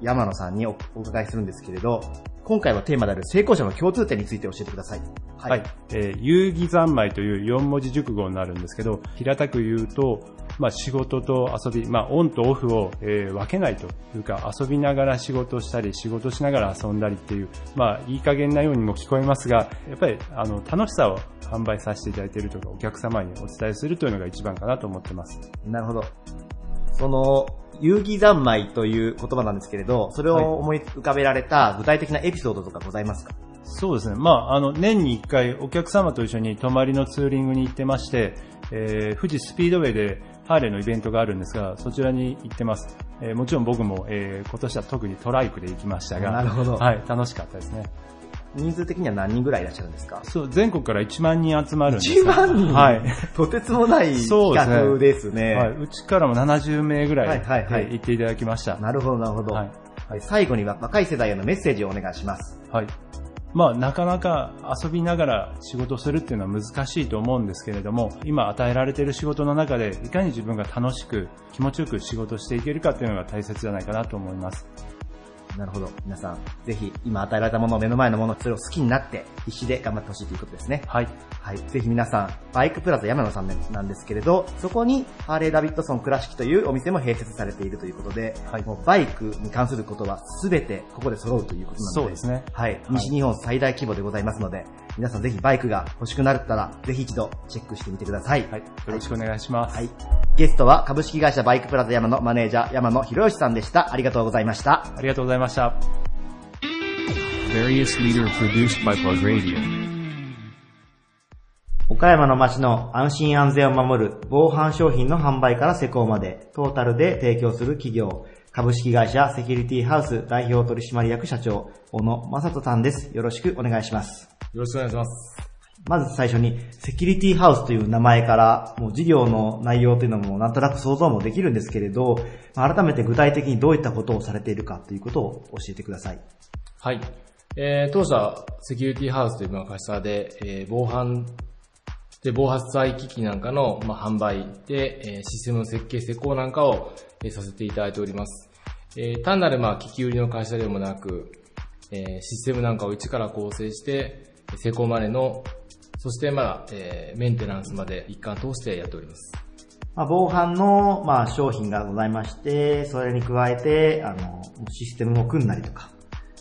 山野さんにおお伺いするんですけれど、今回はテーマである成功者の共通点について教えてください。ははい。えー遊戯三昧という4文字熟語になるんですけど、平たく言うと、まあ仕事と遊び、まあオンとオフを、えー分けないというか、遊びながら仕事したり、仕事しながら遊んだりっていう、まあいい加減なようにも聞こえますが、やっぱりあの楽しさを販売させていただいているとか、お客様にお伝えするというのが一番かなと思ってます。なるほど。その、遊戯三昧という言葉なんですけれど、それはいを思い浮かべられた具体的なエピソードとかございますか？そうですね。まあ、あの、年に1回お客様と一緒に泊まりのツーリングに行ってまして、えー富士スピードウェイでハーレーのイベントがあるんですが、そちらに行ってます。えーもちろん僕も、えー今年は特にトライクで行きましたが、なるほどはい、楽しかったですね。人数的には何人ぐらいいらっしゃるんですか？そう、全国から1万人集まるんです1万人？はい。とてつもないそうですね企画ですね。はい、うちからも70名ぐらい、はいはいはいえー行っていただきました。なるほど、なるほど。はいはい最後には若い世代へのメッセージをお願いします。はい。まあ、なかなか遊びながら仕事するっていうのは難しいと思うんですけれども、今与えられている仕事の中で、いかに自分が楽しく、気持ちよく仕事していけるかっていうのが大切じゃないかなと思います。なるほど。皆さん、ぜひ今与えられたもの、目の前のもの、それを好きになって、必死で頑張ってほしいということですね。はい。はい。ぜひ皆さん、バイクプラザ山野さんなんですけれど、そこにハーレー・ダビッドソン倉敷というお店も併設されているということで、はいもうバイクに関することは全てここで揃うということなので、そうですねはい。西日本最大規模でございますので、皆さんぜひバイクが欲しくなったら、ぜひ一度チェックしてみてください。はい。よろしくお願いします。はい。ゲストは株式会社バイクプラザ山のマネージャー山野博義さんでした。ありがとうございました。ありがとうございました。岡山の街の安心安全を守る防犯商品の販売から施工までトータルで提供する企業、株式会社セキュリティハウス代表取締役社長、小野正人さんです。よろしくお願いします。よろしくお願いします。まず最初に、セキュリティハウスという名前から、もう事業の内容というのもなんとなく想像もできるんですけれど、まあ改めて具体的にどういったことをされているかということを教えてください。はい。えー、当社、セキュリティハウスというまあ会社で、えー、防犯で防発災機器なんかの、まあ、販売で、えーシステムの設計施工なんかを、えーさせていただいております。えー単なるまあ機器売りの会社でもなく、えーシステムなんかを一から構成して、施工までの、そしてまあ、えーメンテナンスまで一貫通してやっております。まあ、防犯の、まあ、商品がございまして、それに加えて、あの、システムを組んだりとか、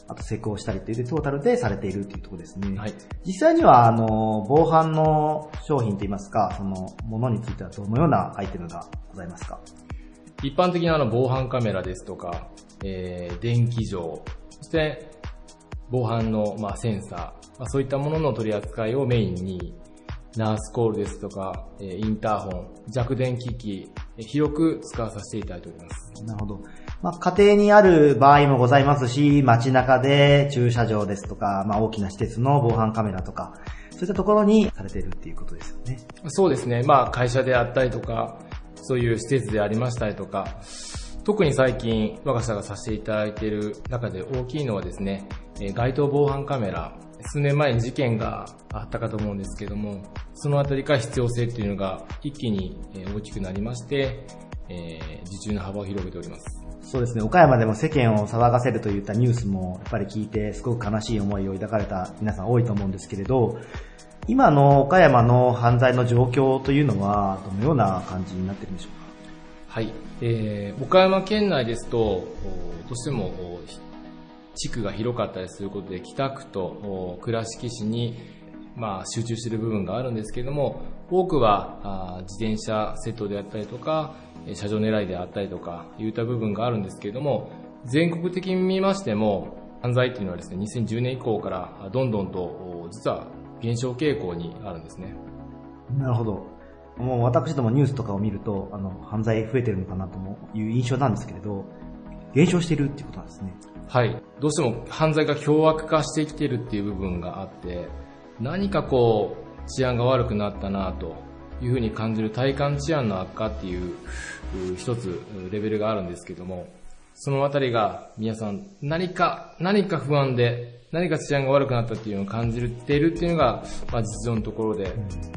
あと施工したりというトータルでされているというところですね。はい。実際には、あの、防犯の商品といいますか、その、ものについてはどのようなアイテムがございますか？一般的なあの防犯カメラですとか、えー電気錠、そして防犯のまあセンサー、まあ、そういったものの取り扱いをメインに、ナースコールですとか、えーインターホン、弱電機器、えー広く使わさせていただいております。なるほど。まあ、家庭にある場合もございますし、街中で駐車場ですとか、まあ、大きな施設の防犯カメラとか、そういったところにされているっていうことですよね。そうですね。まあ会社であったりとか、そういう施設でありましたりとか、特に最近我が社がさせていただいている中で大きいのはですね、えー街頭防犯カメラ。数年前に事件があったかと思うんですけども、そのあたりから必要性っていうのが一気にえー大きくなりまして、えー受注の幅を広げております。そうですね、岡山でも世間を騒がせるといったニュースもやっぱり聞いてすごく悲しい思いを抱かれた皆さん多いと思うんですけれど、今の岡山の犯罪の状況というのはどのような感じになってるんでしょうか？はい。えー岡山県内ですと、どうしても地区が広かったりすることで、北区と倉敷市に、まあ、集中している部分があるんですけれども、多くは自転車窃盗であったりとか、車上狙いであったりとか、いった部分があるんですけれども、全国的に見ましても、犯罪っていうのはですね、2010年以降からどんどんと、実は減少傾向にあるんですね。なるほど。もう私どもニュースとかを見ると、あの、犯罪増えてるのかなという印象なんですけれど、減少しているっていうことなんですね。はい。どうしても犯罪が凶悪化してきてるっていう部分があって、何かこう、治安が悪くなったなというふうに感じる体感治安の悪化っていうう一つレベルがあるんですけども、そのあたりが皆さん何か、何か不安で、何か治安が悪くなったっていうのを感じているっていうのが、まあ、実情のところで、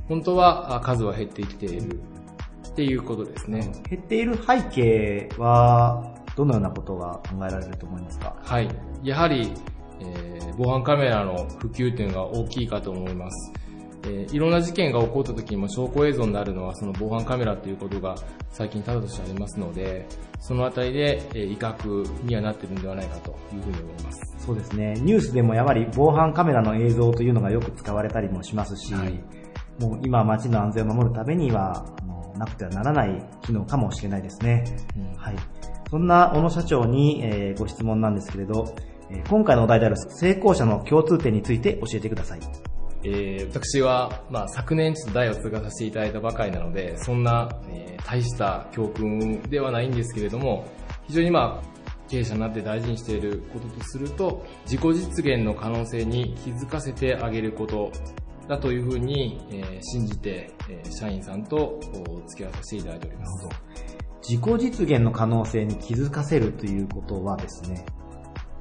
本当はあ数は減ってきているっていうことですね。減っている背景は、どのようなことが考えられると思いますか？はい。やはり、えー防犯カメラの普及というのが大きいかと思います。えーいろんな事件が起こった時にも証拠映像になるのはその防犯カメラということが最近ただとしてありますので、そのあたりで、えー威嚇にはなっているんではないかというふうに思います。そうですね。ニュースでもやはり防犯カメラの映像というのがよく使われたりもしますし、はいもう今街の安全を守るためには、なくてはならない機能かもしれないですね。うんはい。そんな小野社長に、えーご質問なんですけれど、えー今回のお題である成功者の共通点について教えてください。えー私は、まあ、昨年ちょっと代を継がさせていただいたばかりなので、そんな、えー大した教訓ではないんですけれども、非常にまあ、経営者になって大事にしていることとすると、自己実現の可能性に気づかせてあげることだというふうに、えー信じて、えー社員さんとお付き合いさせていただいております。自己実現の可能性に気づかせるということはですね、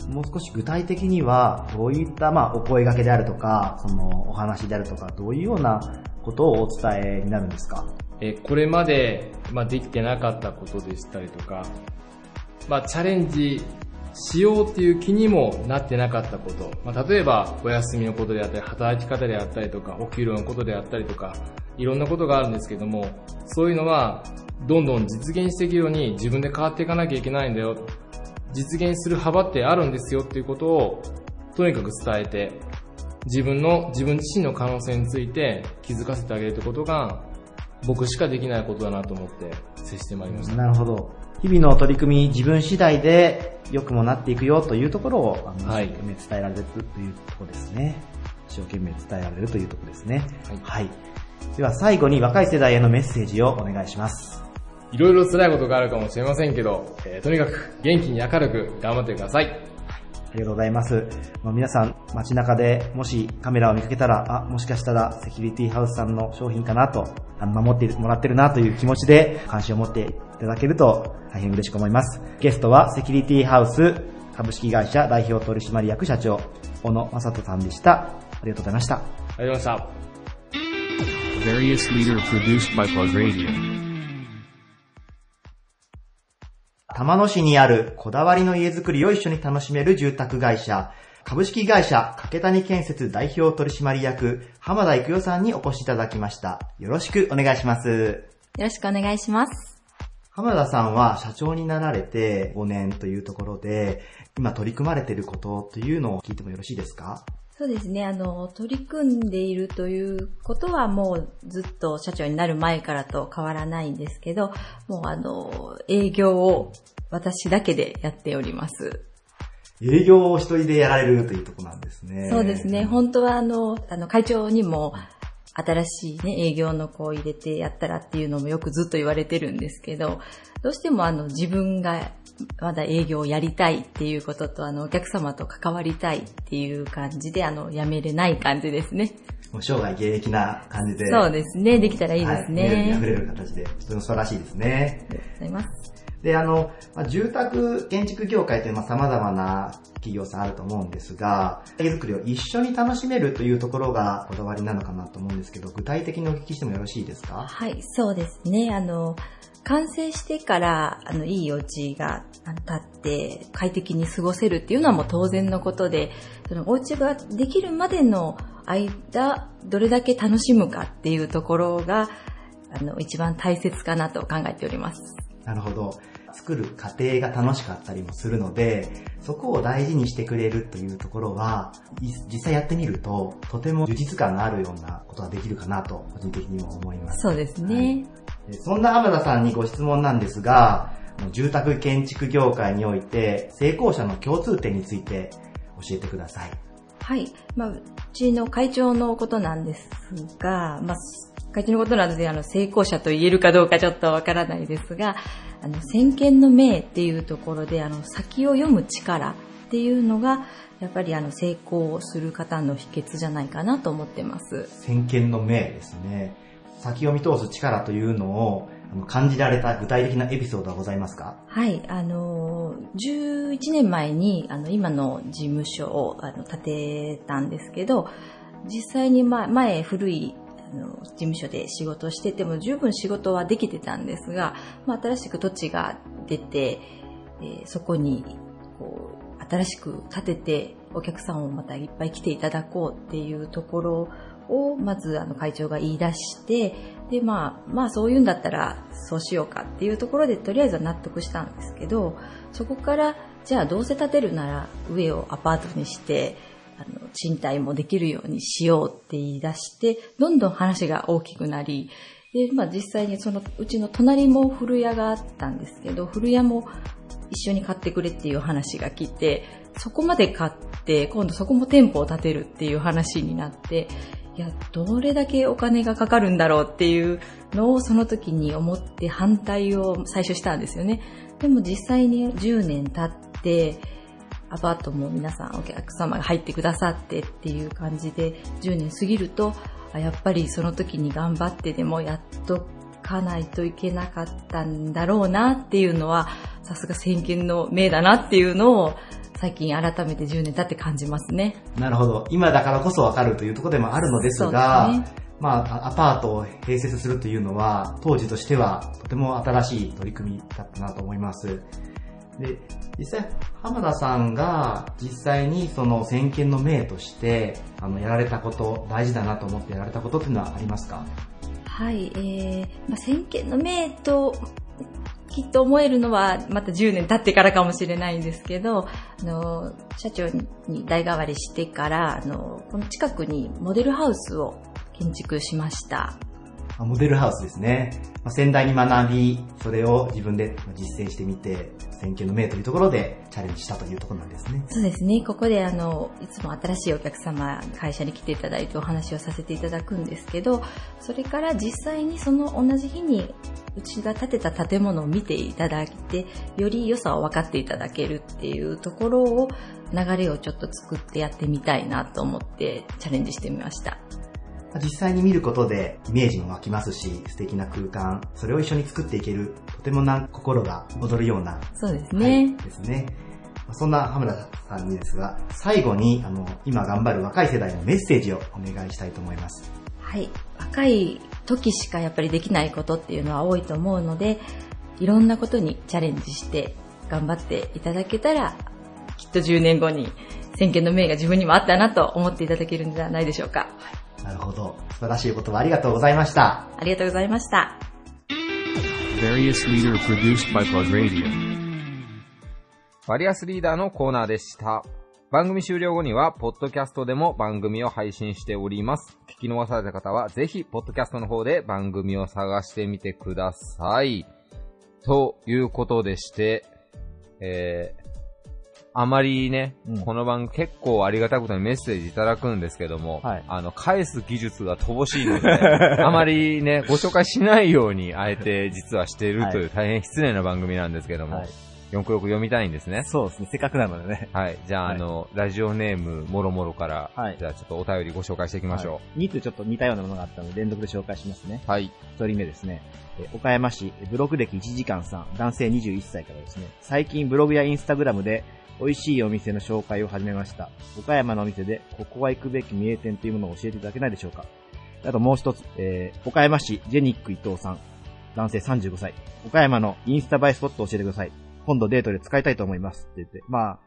もう少し具体的には、どういった、まあ、お声掛けであるとか、その、お話であるとか、どういうようなことをお伝えになるんですか？えこれまで、まあ、できてなかったことでしたりとか、まあ、チャレンジしようっていう気にもなってなかったこと、まあ、例えばお休みのことであったり、働き方であったりとか、お給料のことであったりとか、いろんなことがあるんですけども、そういうのは、どんどん実現していくように自分で変わっていかなきゃいけないんだよ。実現する幅ってあるんですよっていうことを、とにかく伝えて、自分の、自分自身の可能性について気づかせてあげるってことが、僕しかできないことだなと思って接してまいりました。なるほど。日々の取り組み、自分次第で良くもなっていくよというところを、あのはい一生懸命伝えられるというところですね。一生懸命伝えられるというところですね。はい。では最後に若い世代へのメッセージをお願いします。いろいろ辛いことがあるかもしれませんけど、えーとにかく元気に明るく頑張ってください。ありがとうございます。まあ皆さん、街中でもしカメラを見かけたら、あ、もしかしたらセキュリティハウスさんの商品かなと、あの守ってもらってるなという気持ちで関心を持っていただけると大変嬉しく思います。ゲストはセキュリティハウス株式会社代表取締役社長、小野正人さんでした。ありがとうございました。ありがとうございました。玉野市にあるこだわりの家づくりを一緒に楽しめる住宅会社、株式会社掛谷建設代表取締役、浜田育代さんにお越しいただきました。よろしくお願いします。よろしくお願いします。浜田さんは社長になられて5年というところで、今取り組まれていることというのを聞いてもよろしいですか？そうですね、あの、取り組んでいるということはもうずっと社長になる前からと変わらないんですけど、もうあの、営業を私だけでやっております。営業を一人でやられるというところなんですね。そうですね、本当はあの、あの、会長にも、新しいね、営業の子を入れてやったらっていうのもよくずっと言われてるんですけど、どうしてもあの自分がまだ営業をやりたいっていうことと、あのお客様と関わりたいっていう感じで、あの、やめれない感じですね。もう生涯現役な感じで。そうですね、できたらいいですね。はい、溢れる形で、とても素晴らしいですね。ありがとうございます。で、あの、まあ、住宅建築業界というのは様々な企業さんあると思うんですが、家づくりを一緒に楽しめるというところがこだわりなのかなと思うんですけど、具体的にお聞きしてもよろしいですか？はい、そうですね。あの、完成してから、あの、いいお家があの建って快適に過ごせるっていうのはもう当然のことで、そのお家ができるまでの間、どれだけ楽しむかっていうところが、あの、一番大切かなと考えております。なるほど。作る過程が楽しかったりもするので、そこを大事にしてくれるというところは、い実際やってみると、とても充実感があるようなことができるかなと、個人的にも思います。そうですね。でそんな浜田さんにご質問なんですが、住宅建築業界において成功者の共通点について教えてください。はい。まあ、うちの会長のことなんですが、まあ、会長のことなので、あの、成功者と言えるかどうかちょっとわからないですが、あの、先見の明っていうところで、あの、先を読む力っていうのが、やっぱりあの、成功する方の秘訣じゃないかなと思ってます。先見の明ですね。先を見通す力というのを感じられた具体的なエピソードはございますか？はい、あの、11年前に、あの、今の事務所を、あの、建てたんですけど、実際に前、前古い、あの、事務所で仕事してても十分仕事はできてたんですが、まあ、新しく土地が出て、えーそこに、こう、新しく建てて、お客さんをまたいっぱい来ていただこうっていうところを、まず、あの、会長が言い出して、で、まあ、まあ、そういうんだったら、そうしようかっていうところで、とりあえずは納得したんですけど、そこから、じゃあ、どうせ建てるなら、上をアパートにして、あの、賃貸もできるようにしようって言い出して、どんどん話が大きくなり、で、まあ実際にその、うちの隣も古屋があったんですけど、古屋も一緒に買ってくれっていう話が来て、そこまで買って、今度そこも店舗を建てるっていう話になって、いや、どれだけお金がかかるんだろうっていうのをその時に思って反対を最初したんですよね。でも実際に10年経って、アパートも皆さんお客様が入ってくださってっていう感じで10年過ぎると、やっぱりその時に頑張ってでもやっとかないといけなかったんだろうなっていうのは、さすが先見の明だなっていうのを最近改めて10年経って感じますね。なるほど。今だからこそわかるというところでもあるのですが、まあ、アパートを併設するというのは、当時としてはとても新しい取り組みだったなと思います。で、実際、浜田さんが実際にその先見の明として、あの、やられたこと、大事だなと思ってやられたことっていうのはありますか？はい、えー、まあ、先見の明と、きっと思えるのはまた10年経ってからかもしれないんですけど、あの、社長に代替わりしてから、あの、この近くにモデルハウスを建築しました。モデルハウスですね。まあ、先代に学び、それを自分で実践してみて、先見の明というところでチャレンジしたというところなんですね。そうですね。ここであの、いつも新しいお客様、会社に来ていただいてお話をさせていただくんですけど、それから実際にその同じ日に、うちが建てた建物を見ていただいて、より良さを分かっていただけるっていうところを、流れをちょっと作ってやってみたいなと思ってチャレンジしてみました。実際に見ることでイメージも湧きますし、素敵な空間、それを一緒に作っていける、とてもな心が躍るような、そうですね。ですね。まあそんな浜田さんにですが、最後に、あの、今頑張る若い世代のメッセージをお願いしたいと思います。はい。若い時しかやっぱりできないことっていうのは多いと思うので、いろんなことにチャレンジして頑張っていただけたら、きっと10年後に先見の明が自分にもあったなと思っていただけるんじゃないでしょうか。なるほど。素晴らしいお言葉ありがとうございました。ありがとうございました。Various leader produced by Plug Radio. バリアスリーダーのコーナーでした。番組終了後には、ポッドキャストでも番組を配信しております。聞き逃された方は、ぜひ、ポッドキャストの方で番組を探してみてください。ということでして、えー、あまりね、この番組結構ありがたいことにメッセージいただくんですけども、あの、返す技術が乏しいので、あまりね、ご紹介しないように、あえて実はしているという大変失礼な番組なんですけども、よくよく読みたいんですね。そうですね、せっかくなのでね。はい。じゃあ、はいあの、ラジオネーム、もろもろから、はいじゃあちょっとお便りご紹介していきましょ2通ちょっと似たようなものがあったので、連続で紹介しますね。はい。1人目ですね。え岡山市、ブログ歴1時間さん、男性21歳からですね。最近ブログやインスタグラムで、美味しいお店の紹介を始めました。岡山のお店で、ここは行くべき名店というものを教えていただけないでしょうか。あともう一つ、えー岡山市、ジェニック伊藤さん、男性35歳。岡山のインスタ映えスポットを教えてください。今度デートで使いたいと思います。って言って、まあ、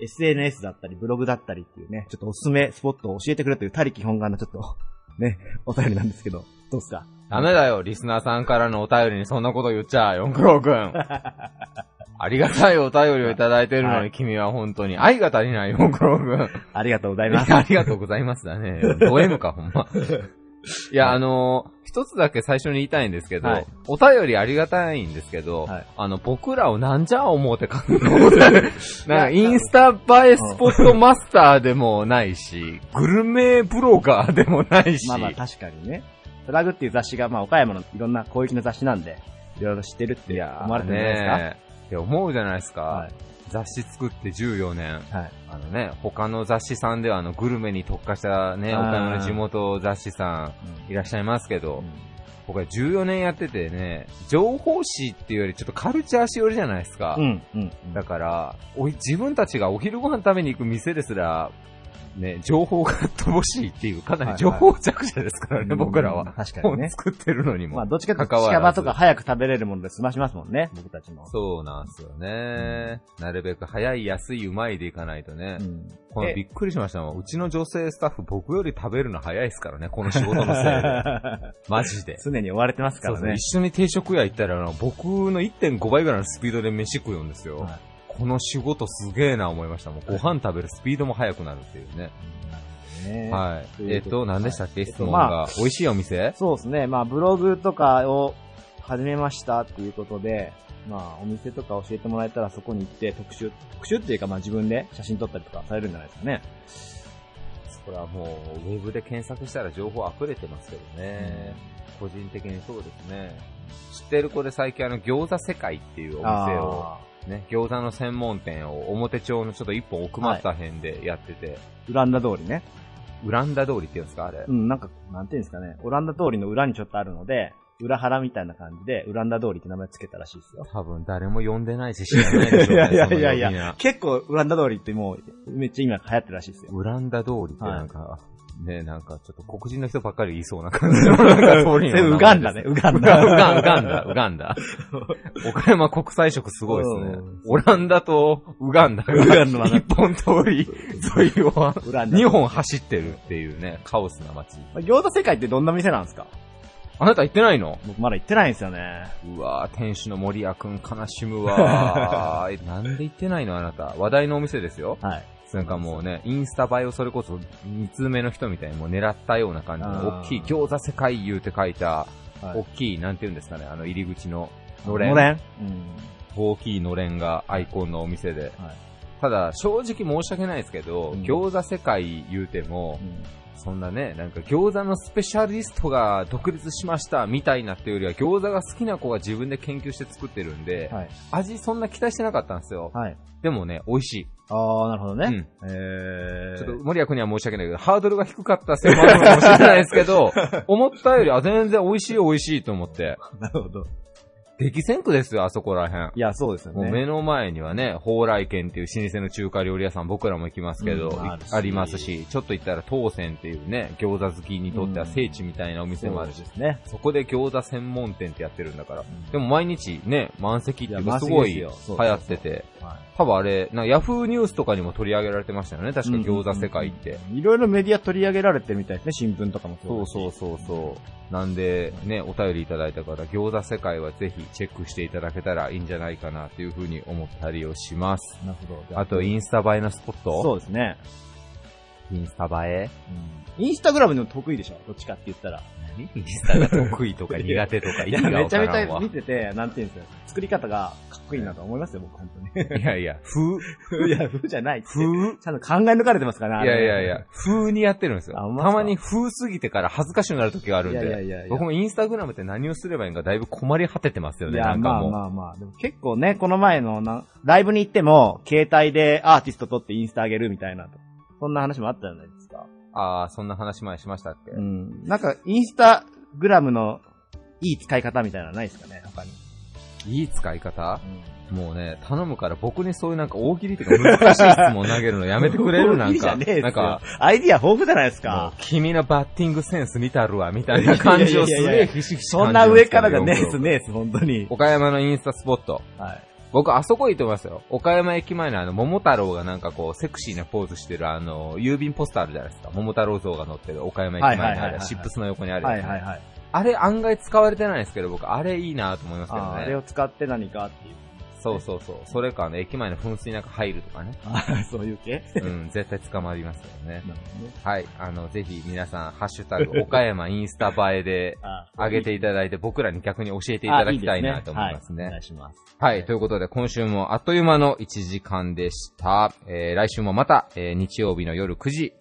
SNS だったり、ブログだったりっていうね、ちょっとおすすめスポットを教えてくれという他力本願のちょっと、ね、お便りなんですけど、どうですか？う。ダメだよ、リスナーさんからのお便りにそんなこと言っちゃ、四九郎くん。ありがたいお便りをいただいてるのに、はい君は本当に愛が足りない、四九郎くん。ありがとうございますや ありがとうございますだね。ド M か、ほんま。いや、あのー一つだけ最初に言いたいんですけど、はいお便りありがたいんですけど、あの、僕らをなんじゃ思うて書くの なんか、インスタ映えスポットマスターでもないし、グルメブロガーでもないし、まあまあ確かにね。プラグっていう雑誌が、まあ岡山のいろんな広域の雑誌なんで、いろいろ知ってるって思われてるんですか？って思うじゃないですか。雑誌作って14年。あのね、他の雑誌さんではあのグルメに特化したね、岡山の地元雑誌さんいらっしゃいますけど、僕は14年やっててね、情報誌っていうよりちょっとカルチャー誌寄りじゃないですか。うん、うん。だから、おい自分たちがお昼ご飯食べに行く店ですら、ね、情報が乏しいっていう、かなり情報弱者ですからね、僕らは。確かにね本作ってるのにも。まあ、どっちかというと近場とか早く食べれるもので済ましますもんね、僕たちも。そうなんですよね。なるべく早い、安い、うまいでいかないとね。うんこのえびっくりしました。うちの女性スタッフ、僕より食べるの早いですからね、この仕事のせいで。マジで。常に追われてますからね。そうそう一緒に定食屋行ったら、あの僕の1.5倍ぐらいのスピードで飯食うんですよ。はいこの仕事すげえな思いました。もうご飯食べるスピードも速くなるっていうね。ねはい。えっと、何でしたっけ、はい質問まが。美味しいお店？そうですね。まあ、ブログとかを始めましたっていうことで、まあ、お店とか教えてもらえたらそこに行って特集、特集っていうかまあ自分で写真撮ったりとかされるんじゃないですかね。これはもう、ウェブで検索したら情報溢れてますけどね。個人的にそうですね。知ってる子で最近あの、餃子世界っていうお店をあ、ね、餃子の専門店を表町のちょっと一本奥まった辺でやってて、ウランダ通りね。ウランダ通りっていうんですか、あれ。うん、なんか、なんていうんですかね。オランダ通りの裏にちょっとあるので、裏腹みたいな感じで、ウランダ通りって名前つけたらしいですよ。多分誰も呼んでないし知らないでしょうね。いやいやいやいや名、結構ウランダ通りってもう、めっちゃ今流行ってるらしいですよ。ウランダ通りってなんか、ね、なんかちょっと黒人の人ばっかり言いそうな感じの、なんかそれウガンダねウガンダウガンウガンダ、ウガンダ。岡山国際色すごいですね。オランダとウガンダがウガンダはね一本通り沿いをウランダ二本走ってるっていうね、カオスな街。餃子世界ってどんな店なんですか？あなた行ってないの？僕まだ行ってないんですよね。うわぁ、店主の森谷くん悲しむわ なんで行ってないのあなた。話題のお店ですよ。はい。なんかもうね、インスタ映えをそれこそ2通目の人みたいにもう狙ったような感じの大きい餃子世界言うて書いた、はい大きい、なんて言うんですかね、あの入り口ののれん。のれんうん。大きいのれんがアイコンのお店で。はい。ただ、正直申し訳ないですけど、うん餃子世界言うても、うんそんなね、なんか餃子のスペシャリストが独立しましたみたいなっていうよりは、餃子が好きな子が自分で研究して作ってるんで、はい。味そんな期待してなかったんですよ。はい。でもね、美味しい。ああ、なるほどね。うんえー。ちょっと森谷君には申し訳ないけど、ハードルが低かったせいもあるのかもしれないですけど、思ったより、あ、全然美味しい美味しいと思って。なるほど。激戦区ですよ、あそこら辺。いや、そうですよね。目の前にはね、蓬莱軒っていう老舗の中華料理屋さん僕らも行きますけど、うんいあありますし、ちょっと行ったら当選っていうね、餃子好きにとっては聖地みたいなお店もあるし、そうですね。そこで餃子専門店ってやってるんだから。んでも毎日ね、満席っていうかすごい流行ってて、は多分あれ、なヤフーニュースとかにも取り上げられてましたよね、確か餃子世界って。い。いろいろメディア取り上げられてるみたいですね、新聞とかもそうそうそうそう。なんで、ね、お便りいただいた方、餃子世界はぜひチェックしていただけたらいいんじゃないかなというふうに思ったりをします。なるほど。あと、インスタ映えのスポット？そうですね。インスタ映え？インスタグラムの得意でしょ？どっちかって言ったら。何？インスタが得意とか苦手とかいや、意味がめちゃめちわからんわゃ見てて、なんていうんですか、作り方がかっこいいなと思いますよ、僕、本当に。いやいや、風 いや、風じゃないって。風ちゃんと考え抜かれてますからね、いやいやいや、風にやってるんですよ。あほんまっすかたまに風すぎてから恥ずかしくなる時があるんいやいやいやいでや、僕もインスタグラムって何をすればいいんかだいぶ困り果ててますよね、いや、まあなんかもう。まあまあ。でも結構ね、この前のな、ライブに行っても、携帯でアーティスト撮ってインスタ上げるみたいなと。そんな話もあったじゃないですか。ああ、そんな話前しましたっけ、うん。なんか、インスタグラムのいい使い方みたいなのないですかね、他に。いい使い方、もうね、頼むから僕にそういうなんか大喜利とか難しい質問投げるのやめてくれる？な んいいじゃか。ねえっすよなんか、アイディア豊富じゃないですもうか。君のバッティングセンス見たるわ、みたいな感じをすいやいやいやいやげえそんな上からがねえっすねえっす、本当に。岡山のインスタスポット。はい。僕、あそこ行ってますよ。岡山駅前のあの、桃太郎がなんかこう、セクシーなポーズしてるあの、郵便ポスターあるじゃないですか。桃太郎像が載ってる岡山駅前のあれ、はいはいはいはいシップスの横にあるねはいはいはい。あれ案外使われてないんですけど、僕、あれいいなと思いますけどああれをね。使って何かっていう。そうそうそう。それかね、駅前の噴水なんか入るとかね。あそういう系？うん、絶対捕まりますよね。なるほどね。はい。あの、ぜひ皆さん、ハッシュタグ、岡山インスタ映えで あ 上げていただいて、僕らに逆に教えていただきたいなと思いますね。はい、お願いします。はい。ということで、今週もあっという間の1時間でした。えー、来週もまた、えー、日曜日の夜9時、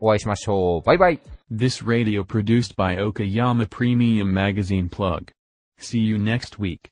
お会いしましょう。バイバイ。This radio produced by Okayama Premium Magazine Plug. See you next week.